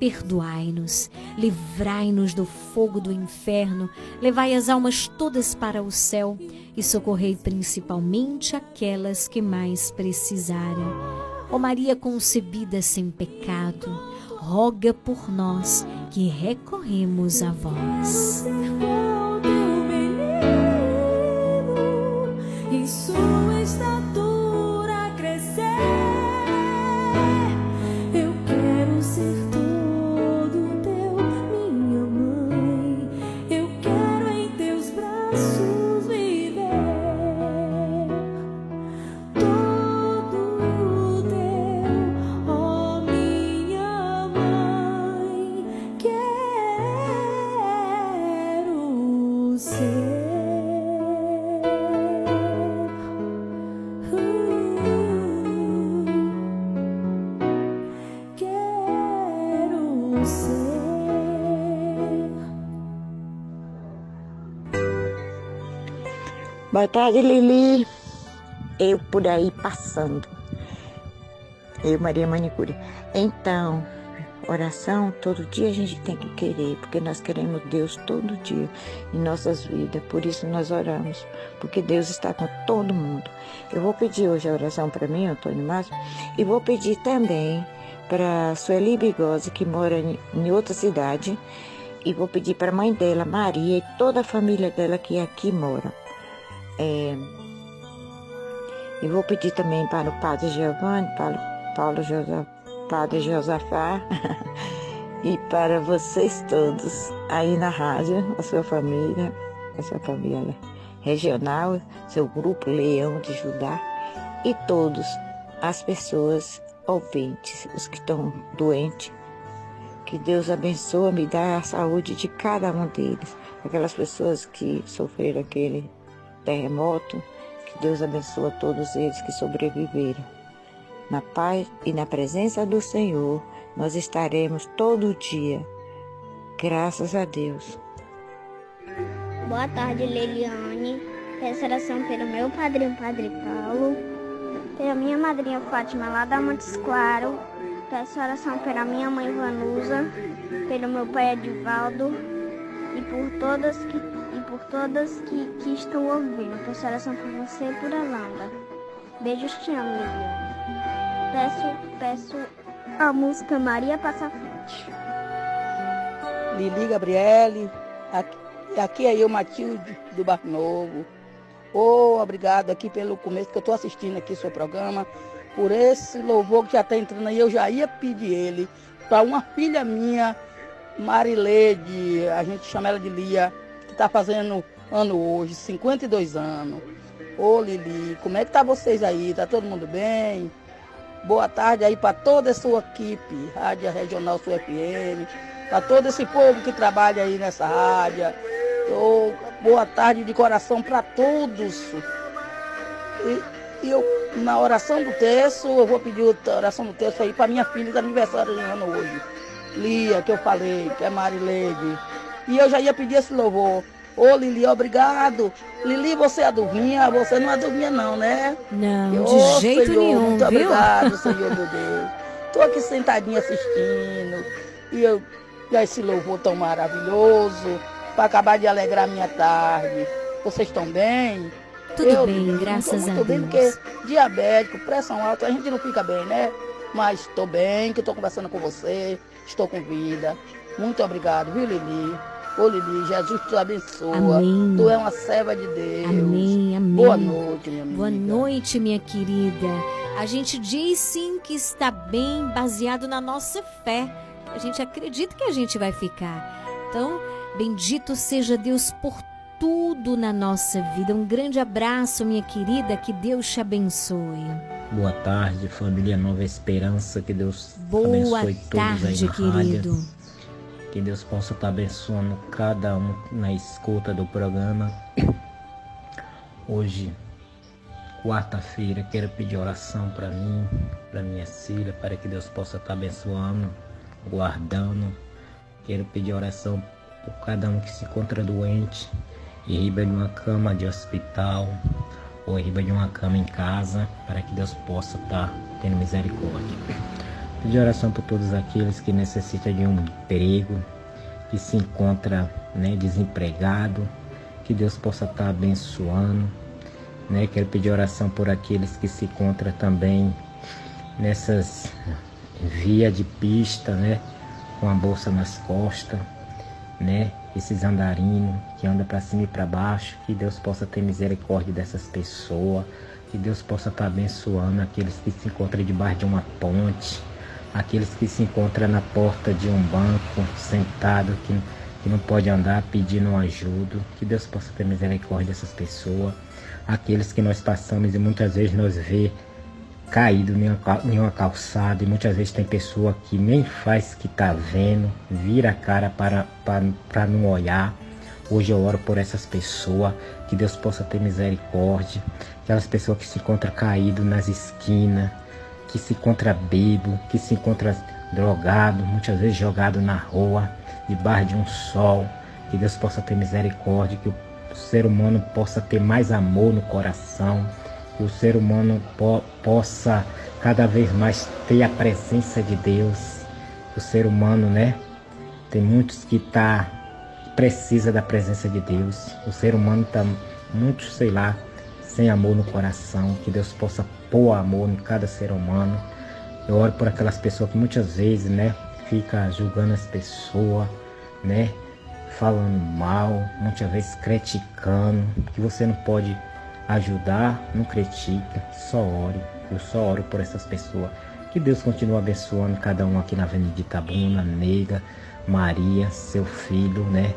Speaker 3: perdoai-nos, livrai-nos do fogo do inferno, levai as almas todas para o céu e socorrei principalmente aquelas que mais precisarem. Ó Maria concebida sem pecado, roga por nós que recorremos a vós.
Speaker 2: E sua estatura
Speaker 16: Boa tarde, Lili. Eu por aí passando. Eu, Maria Manicure. Então, oração todo dia a gente tem que querer, porque nós queremos Deus todo dia em nossas vidas. Por isso nós oramos, porque Deus está com todo mundo. Eu vou pedir hoje a oração para mim, Antônio Márcio, e vou pedir também para Sueli Bigose, que mora em, em outra cidade, e vou pedir para a mãe dela, Maria, e toda a família dela que aqui mora. É, e vou pedir também para o Padre Giovanni, para o Paulo Josa, Padre Josafá e para vocês todos aí na rádio, a sua família, a sua família regional, seu grupo Leão de Judá e todos as pessoas ouvintes, os que estão doentes. Que Deus abençoe, me dá a saúde de cada um deles, aquelas pessoas que sofreram aquele terremoto, que Deus abençoe todos eles que sobreviveram. Na paz e na presença do Senhor, nós estaremos todo dia. Graças a Deus.
Speaker 10: Boa tarde, Leliane. Peço oração pelo meu padrinho, Padre Paulo, pela minha madrinha Fátima, lá da Montes Claro. Peço oração pela minha mãe Vanusa, pelo meu pai Edivaldo e por todas que, por todas que, que estão ouvindo. Oração por você e por Alanda. Beijos, te amo, Leliane. Peço, peço a música Maria Passa Frente.
Speaker 18: Lili Gabriele, aqui, aqui é eu, Matilde, do Bar Novo. Oh, obrigado aqui pelo começo que eu estou assistindo aqui o seu programa, por esse louvor que já está entrando aí. Eu já ia pedir ele para uma filha minha, Marilede, a gente chama ela de Lia, está fazendo ano hoje, 52 anos. Ô Lili, como é que tá vocês aí? Tá todo mundo bem? Boa tarde aí para toda a sua equipe, Rádio Regional Sul FM, para todo esse povo que trabalha aí nessa rádio. Boa tarde de coração para todos. E, e, eu, na oração do terço, eu vou pedir a oração do terço aí para minha filha de aniversário de ano hoje. Lia, que eu falei, que é Marileide. E eu já ia pedir esse louvor. Ô Lili, obrigado. Lili, você adivinha? Você não adivinha não, né?
Speaker 3: Não,
Speaker 18: eu,
Speaker 3: de
Speaker 18: oh,
Speaker 3: jeito
Speaker 18: Senhor,
Speaker 3: nenhum,
Speaker 18: Muito
Speaker 3: viu?
Speaker 18: obrigado, Senhor meu Deus. Tô aqui sentadinha assistindo. E eu, e esse louvor tão maravilhoso. Para acabar de alegrar minha tarde. Vocês estão bem?
Speaker 3: Tudo
Speaker 18: eu,
Speaker 3: bem,
Speaker 18: Lili,
Speaker 3: graças
Speaker 18: muito
Speaker 3: a
Speaker 18: bem,
Speaker 3: Deus.
Speaker 18: porque diabético, pressão alta, a gente não fica bem, né? Mas estou bem, que estou conversando com você. Estou com vida. Muito obrigado, viu, Lili? Ô Lili, Jesus te abençoa.
Speaker 3: Amém.
Speaker 18: Tu é uma serva de Deus.
Speaker 3: Amém, amém.
Speaker 18: Boa noite, minha amiga.
Speaker 3: Boa noite, minha querida. A gente diz sim que está bem baseado na nossa fé. A gente acredita que a gente vai ficar. Então, bendito seja Deus por tudo na nossa vida. Um grande abraço, minha querida. Que Deus te abençoe.
Speaker 19: Boa tarde, família Nova Esperança. Que Deus
Speaker 3: Boa
Speaker 19: abençoe todos aí
Speaker 3: tarde,
Speaker 19: na
Speaker 3: querido.
Speaker 19: rádio. Que Deus possa estar abençoando cada um na escuta do programa. Hoje, quarta-feira, quero pedir oração para mim, para minha filha, para que Deus possa estar abençoando, guardando. Quero pedir oração por cada um que se encontra doente, em riba de uma cama de hospital ou em riba de uma cama em casa, para que Deus possa estar tendo misericórdia. Pedir oração por todos aqueles que necessitam de um emprego, que se encontra né, desempregado, que Deus possa estar abençoando. Né? Quero pedir oração por aqueles que se encontram também nessas via de pista, né? com a bolsa nas costas, né? esses andarinos que andam para cima e para baixo, que Deus possa ter misericórdia dessas pessoas, que Deus possa estar abençoando aqueles que se encontram debaixo de uma ponte, aqueles que se encontram na porta de um banco, sentado, que, que não pode andar pedindo ajuda, que Deus possa ter misericórdia dessas pessoas, aqueles que nós passamos e muitas vezes nós vê caído em uma, calçada. E muitas vezes tem pessoa que nem faz que tá vendo, vira a cara para, para, para não olhar. Hoje eu oro por essas pessoas, que Deus possa ter misericórdia, aquelas pessoas que se encontram caído nas esquinas, que se encontra bebo, que se encontra drogado, muitas vezes jogado na rua, debaixo de um sol. Que Deus possa ter misericórdia, que o ser humano possa ter mais amor no coração, que o ser humano po possa cada vez mais ter a presença de Deus. O ser humano, né? Tem muitos que tá precisa da presença de Deus. O ser humano tá muito, sei lá, sem amor no coração, que Deus possa pôr amor em cada ser humano. Eu oro por aquelas pessoas que muitas vezes, né, fica julgando as pessoas, né, falando mal, muitas vezes criticando, que você não pode ajudar, não critica, só ore. Eu só oro por essas pessoas. Que Deus continue abençoando cada um aqui na Avenida de Itabuna, Nega, Maria, seu filho, né,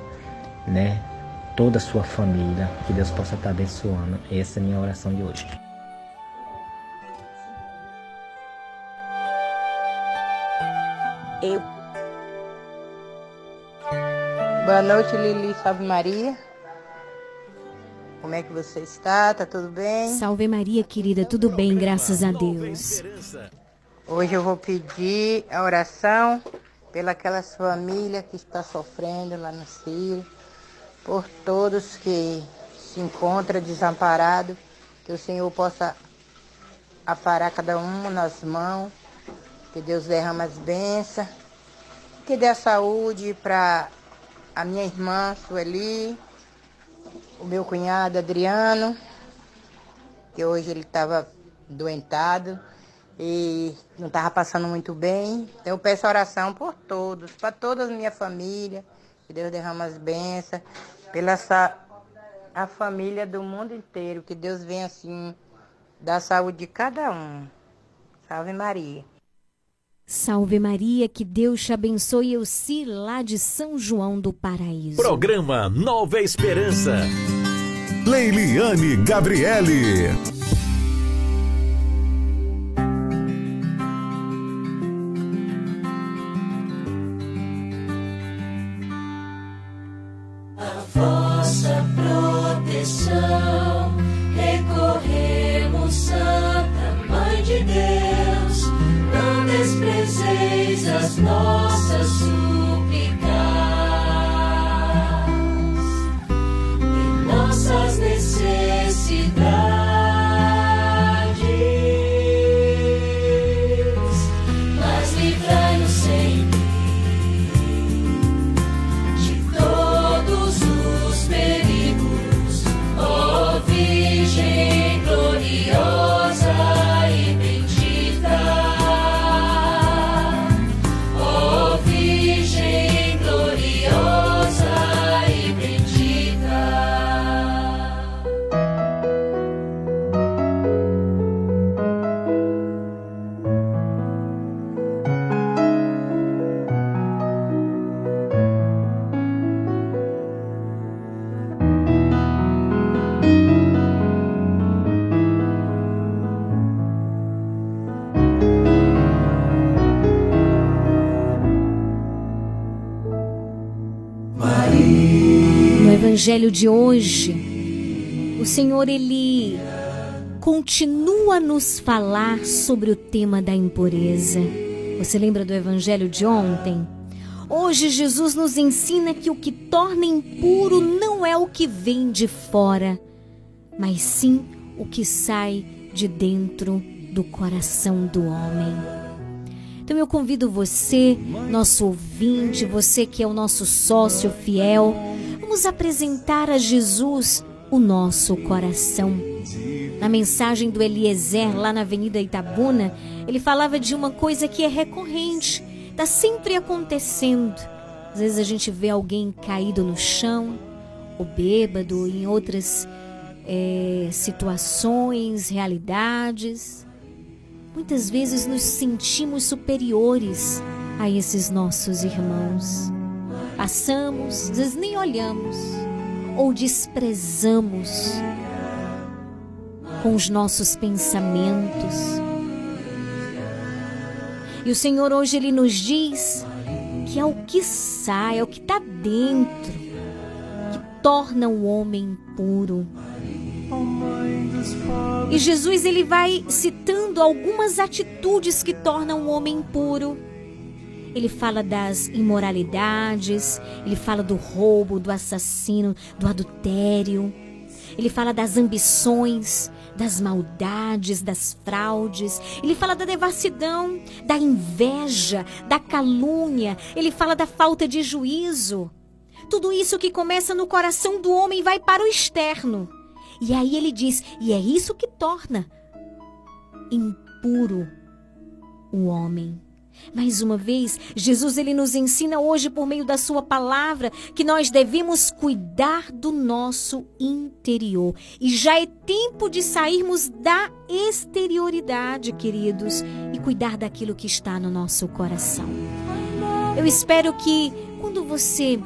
Speaker 19: né, toda a sua família. Que Deus possa estar abençoando. Essa é a minha oração de hoje.
Speaker 20: Eu. Boa noite, Lili Salve Maria. Como é que você está? Tá tudo bem?
Speaker 3: Salve Maria, querida. Tudo bem, graças a Deus.
Speaker 20: Hoje eu vou pedir a oração pelas famílias que estão sofrendo lá no Ciro, por todos que se encontram desamparados, que o Senhor possa aparar cada um nas mãos, que Deus derrama as bênçãos, que dê saúde para a minha irmã Sueli, o meu cunhado Adriano, que hoje ele estava doentado e não estava passando muito bem. Então eu peço oração por todos, para toda a minha família, que Deus derrama as bênçãos, pela essa, a família do mundo inteiro, que Deus venha assim dar saúde de cada um. Salve Maria.
Speaker 3: Salve Maria, que Deus te abençoe. Eu lá de São João do Paraíso.
Speaker 1: Programa Nova Esperança.
Speaker 4: Leiliane Gabriele.
Speaker 5: A vossa proteção as nossas
Speaker 3: evangelho de hoje, o Senhor ele continua a nos falar sobre o tema da impureza. Você lembra do evangelho de ontem? Hoje Jesus nos ensina que o que torna impuro não é o que vem de fora, mas sim o que sai de dentro do coração do homem. Então eu convido você, nosso ouvinte, você que é o nosso sócio fiel, vamos apresentar a Jesus o nosso coração. Na mensagem do Eliezer, lá na Avenida Itabuna, ele falava de uma coisa que é recorrente, está sempre acontecendo. Às vezes a gente vê alguém caído no chão, ou bêbado, em outras eh, situações, realidades. Muitas vezes nos sentimos superiores a esses nossos irmãos. Passamos, às vezes nem olhamos, ou desprezamos com os nossos pensamentos. E o Senhor hoje ele nos diz que é o que sai, é o que está dentro, que torna o homem puro. E Jesus ele vai citando algumas atitudes que tornam o homem puro. Ele fala das imoralidades, ele fala do roubo, do assassino, do adultério. Ele fala das ambições, das maldades, das fraudes. Ele fala da devassidão, da inveja, da calúnia. Ele fala da falta de juízo. Tudo isso que começa no coração do homem vai para o externo. E aí ele diz: e é isso que torna impuro o homem. Mais uma vez, Jesus ele nos ensina hoje por meio da sua palavra que nós devemos cuidar do nosso interior. E já é tempo de sairmos da exterioridade, queridos, e cuidar daquilo que está no nosso coração. Eu espero que quando você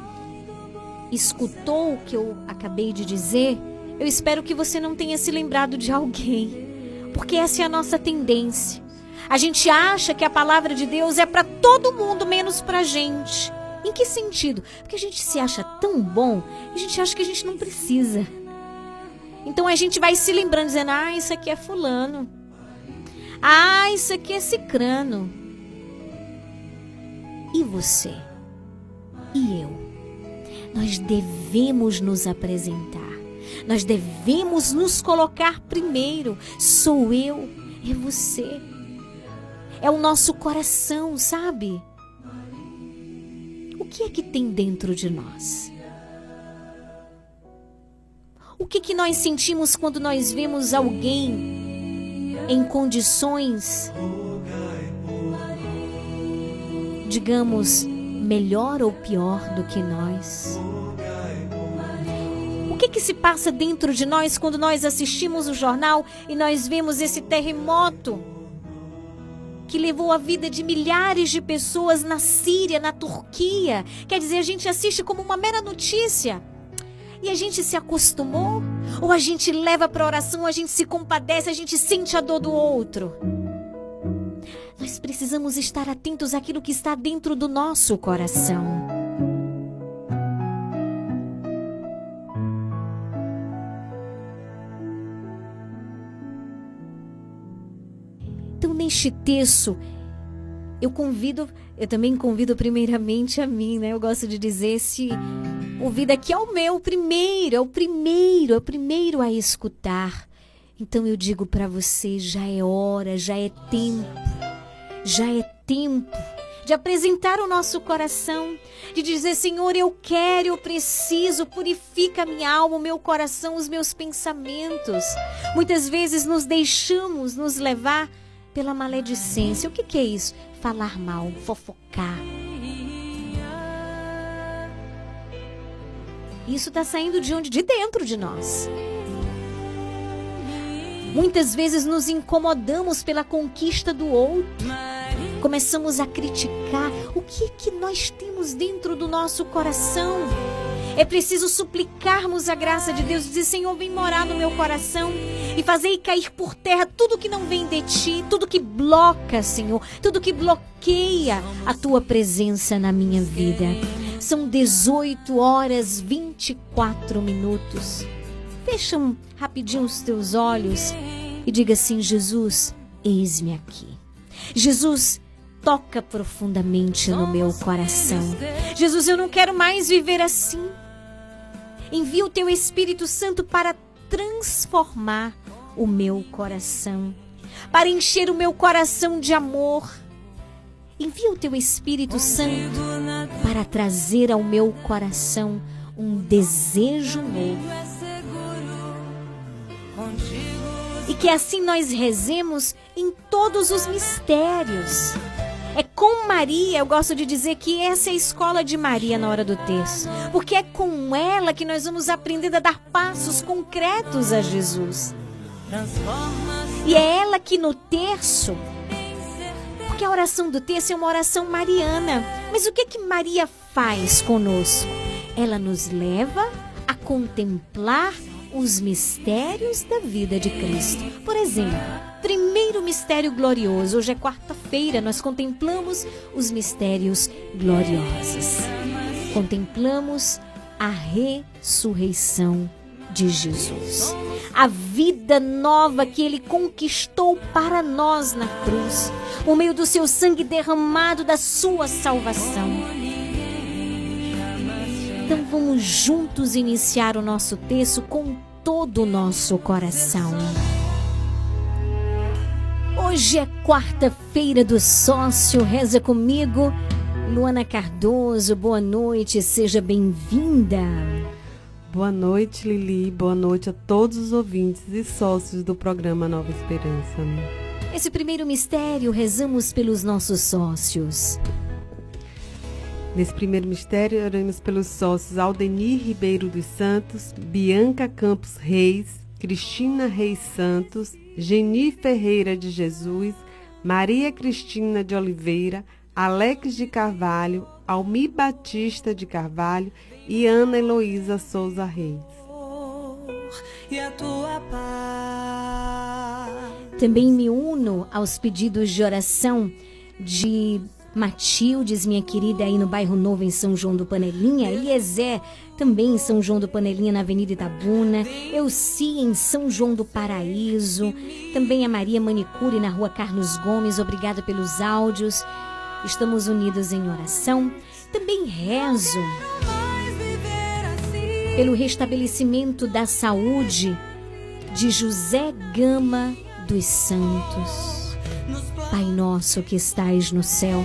Speaker 3: escutou o que eu acabei de dizer, eu espero que você não tenha se lembrado de alguém, porque essa é a nossa tendência. A gente acha que a palavra de Deus é para todo mundo, menos para gente. Em que sentido? Porque a gente se acha tão bom, a gente acha que a gente não precisa. Então a gente vai se lembrando, dizendo: ah, isso aqui é Fulano. Ah, isso aqui é Cicrano. E você? E eu? Nós devemos nos apresentar. Nós devemos nos colocar primeiro. Sou eu, é você. É o nosso coração, sabe? O que é que tem dentro de nós? O que que nós sentimos quando nós vemos alguém em condições digamos melhor ou pior do que nós? O que que se passa dentro de nós quando nós assistimos o jornal e nós vemos esse terremoto que levou a vida de milhares de pessoas na Síria, na Turquia? Quer dizer, a gente assiste como uma mera notícia. E a gente se acostumou? Ou a gente leva para oração, a gente se compadece, a gente sente a dor do outro. Nós precisamos estar atentos àquilo que está dentro do nosso coração. Neste texto, eu convido, eu também convido primeiramente a mim, né? Eu gosto de dizer esse ouvido aqui é o meu primeiro, é o primeiro, é o primeiro a escutar. Então eu digo para você, já é hora, já é tempo. Já é tempo de apresentar o nosso coração, de dizer, Senhor, eu quero, eu preciso, purifica minha alma, o meu coração, os meus pensamentos. Muitas vezes nos deixamos nos levar pela maledicência. O que, que é isso? Falar mal, fofocar. Isso está saindo de onde? De dentro de nós. Muitas vezes nos incomodamos pela conquista do outro. Começamos a criticar o que que nós temos dentro do nosso coração. É preciso suplicarmos a graça de Deus, dizer: Senhor, vem morar no meu coração e fazer cair por terra tudo que não vem de ti, tudo que bloca, Senhor, tudo que bloqueia a tua presença na minha vida. São 18 horas 24 minutos. Fecha um, rapidinho os teus olhos e diga assim: Jesus, eis-me aqui. Jesus, toca profundamente no meu coração. Jesus, eu não quero mais viver assim. Envia o teu Espírito Santo para transformar o meu coração, para encher o meu coração de amor. Envia o teu Espírito Santo para trazer ao meu coração um desejo novo. E que assim nós rezemos em todos os mistérios. É com Maria, eu gosto de dizer que essa é a escola de Maria na hora do texto. Porque é com ela que nós vamos aprender a dar passos concretos a Jesus. E é ela que no terço, porque a oração do terço é uma oração mariana. Mas o que que Maria faz conosco? Ela nos leva a contemplar os mistérios da vida de Cristo. Por exemplo, primeiro mistério glorioso. Hoje é quarta-feira, nós contemplamos os mistérios gloriosos. Contemplamos a ressurreição de Jesus. A vida nova que ele conquistou para nós na cruz, por meio do seu sangue derramado da sua salvação. Então vamos juntos iniciar o nosso texto com todo o nosso coração. Hoje é quarta-feira do sócio, reza comigo. Luana Cardoso, boa noite, seja bem-vinda.
Speaker 21: Boa noite, Lili. Boa noite a todos os ouvintes e sócios do programa Nova Esperança.
Speaker 3: Esse primeiro mistério, rezamos pelos nossos sócios.
Speaker 21: Nesse primeiro mistério, oramos pelos sócios Aldenir Ribeiro dos Santos, Bianca Campos Reis, Cristina Reis Santos, Geni Ferreira de Jesus, Maria Cristina de Oliveira, Alex de Carvalho, Almi Batista de Carvalho e Ana Heloísa Souza Reis.
Speaker 3: Também me uno aos pedidos de oração de Matildes, minha querida, aí no bairro Novo, em São João do Panelinha. Eliezer, também em São João do Panelinha, na Avenida Itabuna. Euci, em São João do Paraíso. Também a Maria Manicure, na Rua Carlos Gomes. Obrigada pelos áudios. Estamos unidos em oração. Também rezo pelo restabelecimento da saúde de José Gama dos Santos. Pai nosso que estais no céu,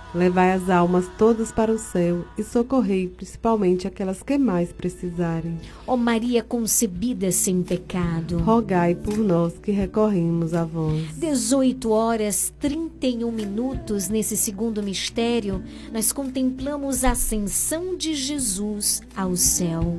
Speaker 21: levai as almas todas para o céu e socorrei principalmente aquelas que mais precisarem.
Speaker 3: Ó Maria concebida sem pecado,
Speaker 21: rogai por nós que recorremos a vós.
Speaker 3: 18 horas 31 minutos nesse segundo mistério, nós contemplamos a ascensão de Jesus ao céu.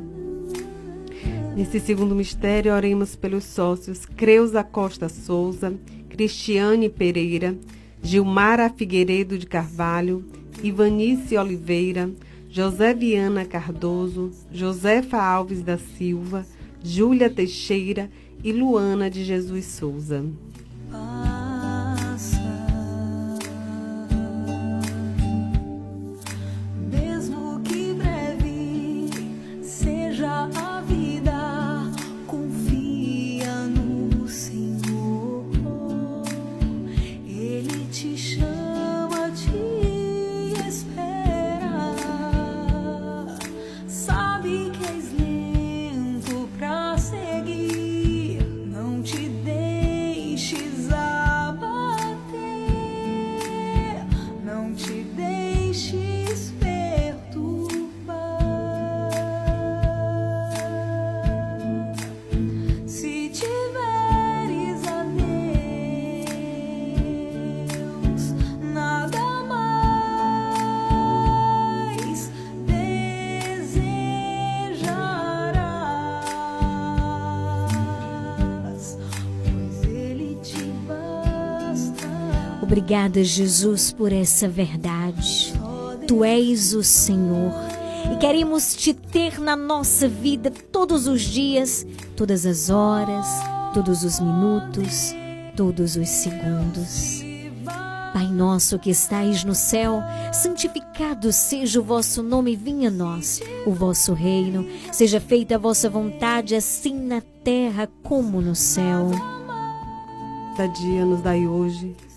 Speaker 21: Nesse segundo mistério, oremos pelos sócios Creuza Costa Souza, Cristiane Pereira, Gilmara Figueiredo de Carvalho, Ivanice Oliveira, José Viana Cardoso, Josefa Alves da Silva, Júlia Teixeira e Luana de Jesus Souza.
Speaker 2: Mesmo
Speaker 3: Obrigada, Jesus, por essa verdade. Tu és o Senhor e queremos te ter na nossa vida todos os dias, todas as horas, todos os minutos, todos os segundos. Pai nosso que estais no céu, santificado seja o vosso nome, venha a nós o vosso reino, seja feita a vossa vontade, assim na terra como no céu.
Speaker 21: Cada dia nos dai hoje,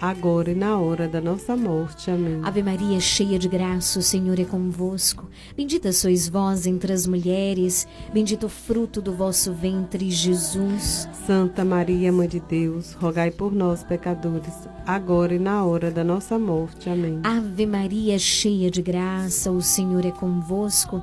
Speaker 21: agora e na hora da nossa morte. Amém.
Speaker 3: Ave Maria, cheia de graça, o Senhor é convosco. Bendita sois vós entre as mulheres, bendito o fruto do vosso ventre, Jesus.
Speaker 21: Santa Maria, Mãe de Deus, rogai por nós, pecadores, agora e na hora da nossa morte. Amém.
Speaker 3: Ave Maria, cheia de graça, o Senhor é convosco.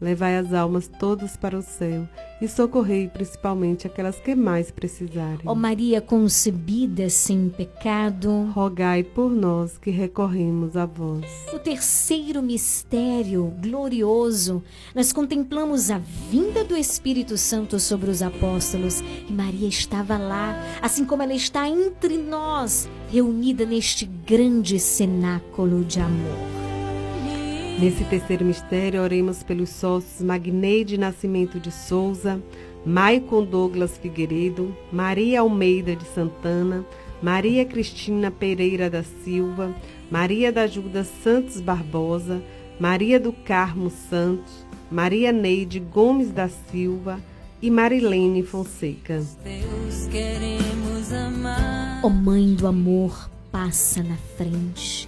Speaker 21: levai as almas todas para o céu e socorrei principalmente aquelas que mais precisarem.
Speaker 3: Ó Maria concebida sem pecado,
Speaker 21: rogai por nós que recorremos a vós.
Speaker 3: No terceiro mistério glorioso, nós contemplamos a vinda do Espírito Santo sobre os apóstolos e Maria estava lá, assim como ela está entre nós, reunida neste grande cenáculo de amor.
Speaker 21: Nesse terceiro mistério, oremos pelos sócios Magneide Nascimento de Souza, Maicon Douglas Figueiredo, Maria Almeida de Santana, Maria Cristina Pereira da Silva, Maria da Ajuda Santos Barbosa, Maria do Carmo Santos, Maria Neide Gomes da Silva e Marilene Fonseca.
Speaker 3: Deus queremos amar. Ó oh, Mãe do Amor, passa na frente.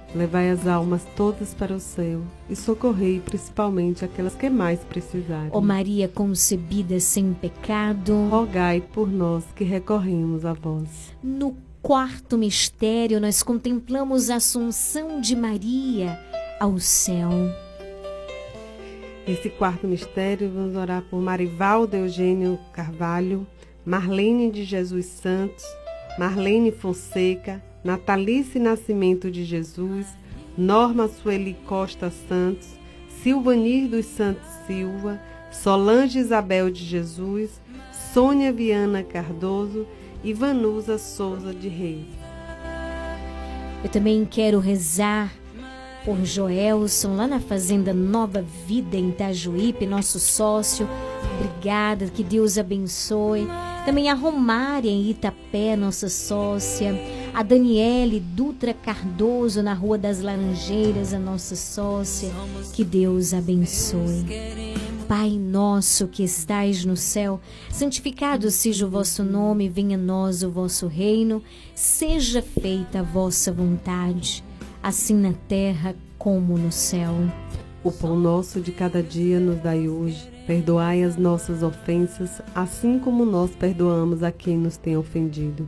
Speaker 21: Levai as almas todas para o céu e socorrei principalmente aquelas que mais precisarem.
Speaker 3: Ó Maria concebida sem pecado,
Speaker 21: rogai por nós que recorremos a vós.
Speaker 3: No quarto mistério, nós contemplamos a Assunção de Maria ao céu.
Speaker 21: Nesse quarto mistério, vamos orar por Marivaldo Eugênio Carvalho, Marlene de Jesus Santos, Marlene Fonseca, Natalice Nascimento de Jesus, Norma Sueli Costa Santos, Silvanir dos Santos Silva, Solange Isabel de Jesus, Sônia Viana Cardoso e Vanusa Souza de Reis.
Speaker 3: Eu também quero rezar por Joelson, lá na Fazenda Nova Vida, em Itajuípe, nosso sócio. Obrigada, que Deus abençoe. Também a Romária, em Itapé, nossa sócia. A Daniele Dutra Cardoso, na Rua das Laranjeiras, a nossa sócia. Que Deus abençoe. Pai nosso que estais no céu, santificado seja o vosso nome, venha a nós o vosso reino, seja feita a vossa vontade assim na terra como no céu.
Speaker 21: O pão nosso de cada dia nos dai hoje. Perdoai as nossas ofensas, assim como nós perdoamos a quem nos tem ofendido.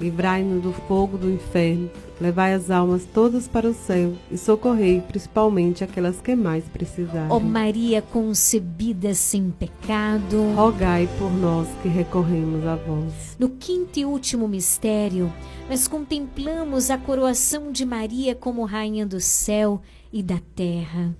Speaker 21: livrai-nos do fogo do inferno, levai as almas todas para o céu e socorrei principalmente aquelas que mais precisarem.
Speaker 3: ó Maria concebida sem pecado.
Speaker 21: Rogai por nós que recorremos a vós.
Speaker 3: No quinto e último mistério, nós contemplamos a coroação de Maria como Rainha do céu e da terra.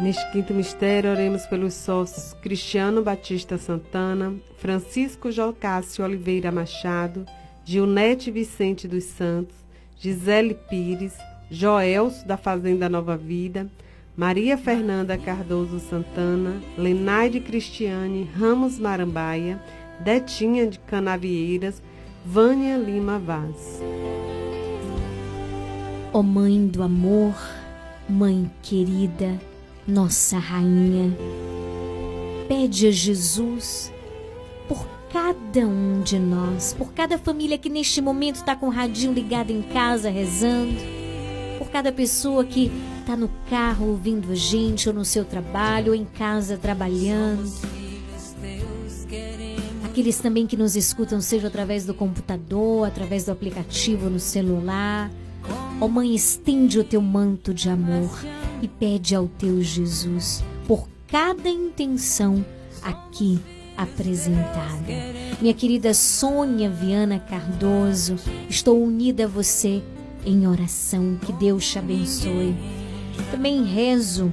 Speaker 21: Neste quinto mistério, oremos pelos sócios Cristiano Batista Santana, Francisco Jocássio Oliveira Machado, Gilnete Vicente dos Santos, Gisele Pires, Joelso da Fazenda Nova Vida, Maria Fernanda Cardoso Santana, Lenaide Cristiane Ramos Marambaia, Detinha de Canavieiras, Vânia Lima Vaz.
Speaker 3: Ó Mãe do amor, Mãe querida, nossa Rainha, pede a Jesus por cada um de nós, por cada família que neste momento está com o radinho ligado em casa rezando, por cada pessoa que está no carro ouvindo a gente, ou no seu trabalho, ou em casa trabalhando. Aqueles também que nos escutam, seja através do computador, através do aplicativo no celular. Ó Mãe, estende o teu manto de amor e pede ao teu Jesus por cada intenção aqui apresentada. Minha querida Sônia Viana Cardoso, estou unida a você em oração. Que Deus te abençoe. Também rezo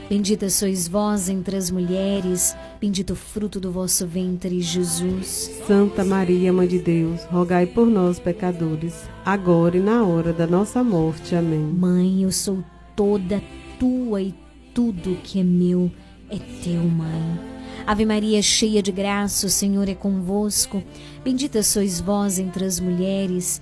Speaker 3: Bendita sois vós entre as mulheres, bendito o fruto do vosso ventre, Jesus.
Speaker 21: Santa Maria, Mãe de Deus, rogai por nós, pecadores, agora e na hora da nossa morte. Amém.
Speaker 3: Mãe, eu sou toda tua e tudo que é meu é teu, Mãe. Ave Maria, cheia de graça, o Senhor é convosco. Bendita sois vós entre as mulheres,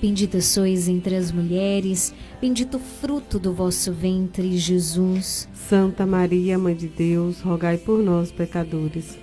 Speaker 3: Bendita sois entre as mulheres, bendito o fruto do vosso ventre, Jesus.
Speaker 21: Santa Maria, Mãe de Deus, rogai por nós, pecadores,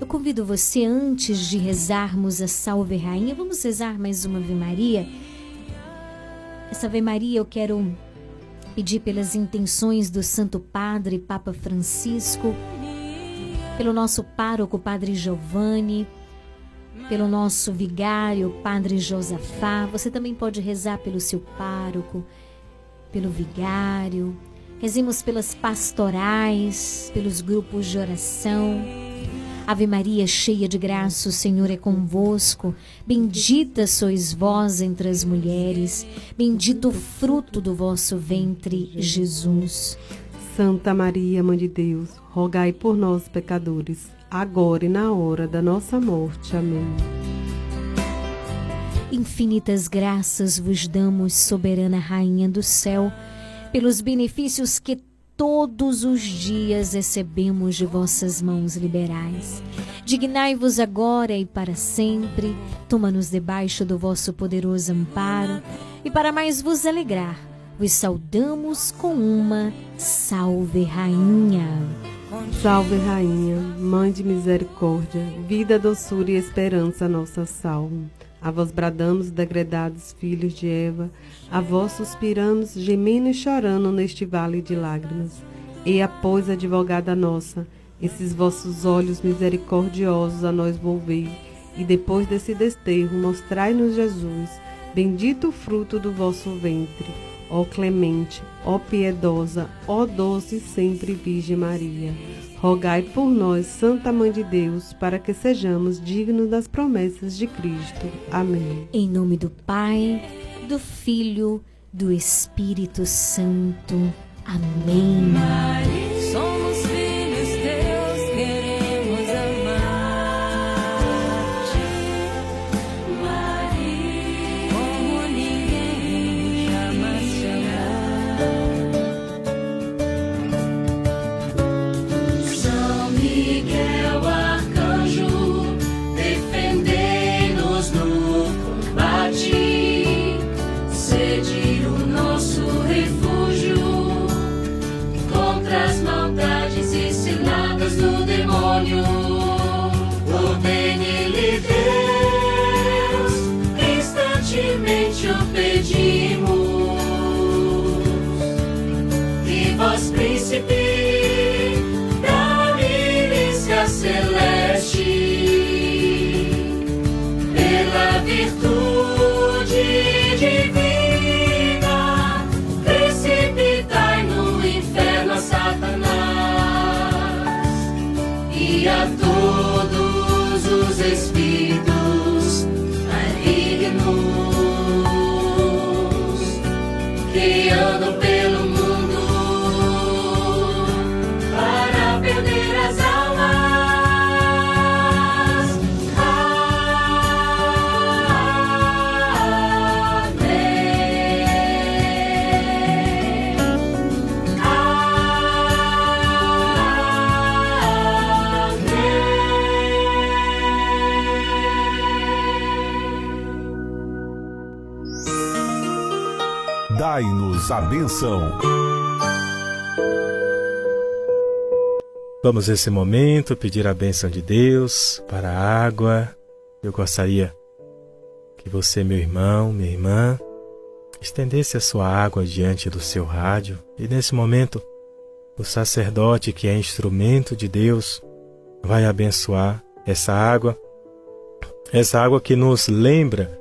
Speaker 3: Eu convido você, antes de rezarmos a Salve Rainha, vamos rezar mais uma Ave Maria. Essa Ave Maria eu quero pedir pelas intenções do Santo Padre Papa Francisco, pelo nosso pároco Padre Giovanni, pelo nosso vigário Padre Josafá. Você também pode rezar pelo seu pároco, pelo vigário. Rezemos pelas pastorais, pelos grupos de oração. Ave Maria, cheia de graça, o Senhor é convosco. Bendita sois vós entre as mulheres, bendito o fruto do vosso ventre, Jesus.
Speaker 21: Santa Maria, Mãe de Deus, rogai por nós, pecadores, agora e na hora da nossa morte. Amém.
Speaker 3: Infinitas graças vos damos, soberana Rainha do céu, pelos benefícios que todos os dias recebemos de vossas mãos liberais. Dignai-vos agora e para sempre, toma-nos debaixo do vosso poderoso amparo, e para mais vos alegrar, vos saudamos com uma Salve Rainha.
Speaker 21: Salve Rainha, Mãe de misericórdia, vida, doçura e esperança, nossa salve. A vós bradamos, degredados filhos de Eva, a vós suspiramos, gemendo e chorando neste vale de lágrimas. E pois, advogada nossa, esses vossos olhos misericordiosos a nós volvei, e depois desse desterro mostrai-nos Jesus, bendito o fruto do vosso ventre. Ó clemente, ó piedosa, ó doce sempre Virgem Maria rogai por nós, Santa Mãe de Deus, para que sejamos dignos das promessas de Cristo. Amém.
Speaker 3: Em nome do Pai, do Filho, do Espírito Santo. Amém.
Speaker 2: Somos
Speaker 4: Dai-nos a benção.
Speaker 22: Vamos nesse momento pedir a bênção de Deus para a água. Eu gostaria que você, meu irmão, minha irmã, estendesse a sua água diante do seu rádio e nesse momento o sacerdote, que é instrumento de Deus, vai abençoar essa água, essa água que nos lembra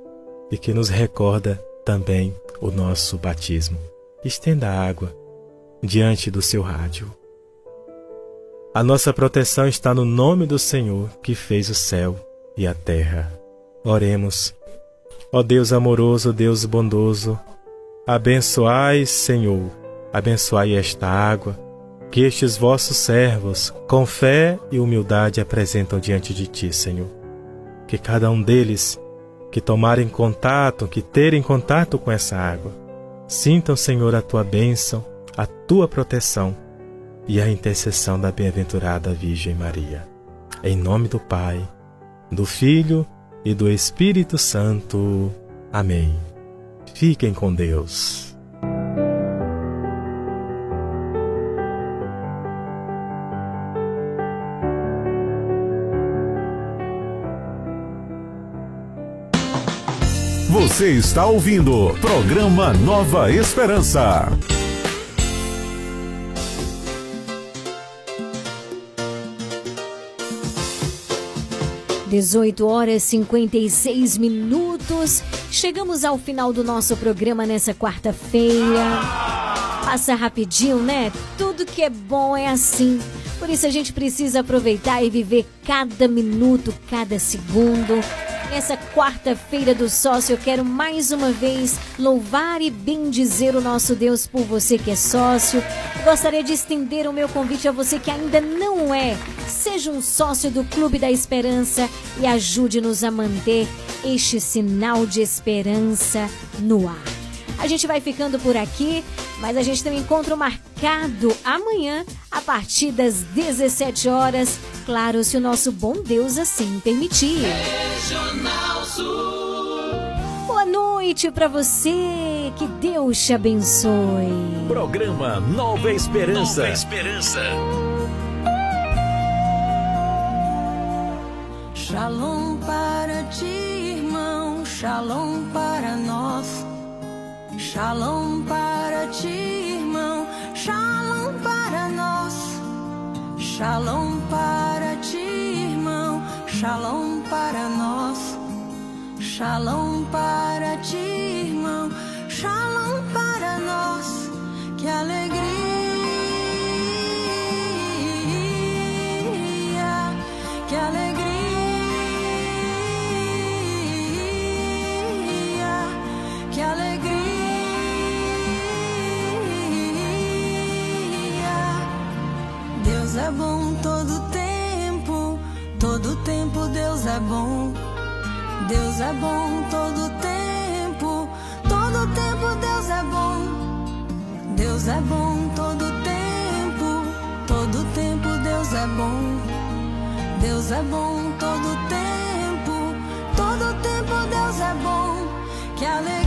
Speaker 22: e que nos recorda também o nosso batismo. Estenda a água diante do seu rádio. A nossa proteção está no nome do Senhor que fez o céu e a terra. Oremos. Ó Deus amoroso, Deus bondoso, abençoai, Senhor, abençoai esta água que estes vossos servos, com fé e humildade, apresentam diante de ti, Senhor. Que cada um deles que tomarem contato, que terem contato com essa água, sintam, Senhor, a tua bênção, a tua proteção e a intercessão da bem-aventurada Virgem Maria. Em nome do Pai, do Filho e do Espírito Santo. Amém. Fiquem com Deus.
Speaker 4: Você está ouvindo programa Nova Esperança.
Speaker 3: Dezoito horas e 56 minutos. Chegamos ao final do nosso programa nessa quarta-feira. Passa rapidinho, né? Tudo que é bom é assim. Por isso a gente precisa aproveitar e viver cada minuto, cada segundo. Nessa quarta-feira do sócio, eu quero mais uma vez louvar e bendizer o nosso Deus por você que é sócio. Gostaria de estender o meu convite a você que ainda não é. Seja um sócio do Clube da Esperança e ajude-nos a manter este sinal de esperança no ar. A gente vai ficando por aqui, mas a gente tem um encontro marcado amanhã a partir das 17 horas. Claro, se o nosso bom Deus assim permitir.
Speaker 2: Regional Sul.
Speaker 3: Boa noite pra você. Que Deus te abençoe.
Speaker 1: Programa Nova Esperança.
Speaker 2: Nova Esperança. Shalom para ti, irmão. Shalom para nós. Shalom para ti, irmão. Shalom para nós. Shalom para ti, irmão. Shalom para nós. Shalom para ti, irmão. Shalom para nós. Que alegria, é bom todo tempo, todo tempo Deus é bom. Deus é bom todo tempo, todo tempo Deus é bom. Deus é bom todo tempo, todo tempo Deus é bom. Deus é bom todo tempo, todo tempo Deus é bom. Que alegria,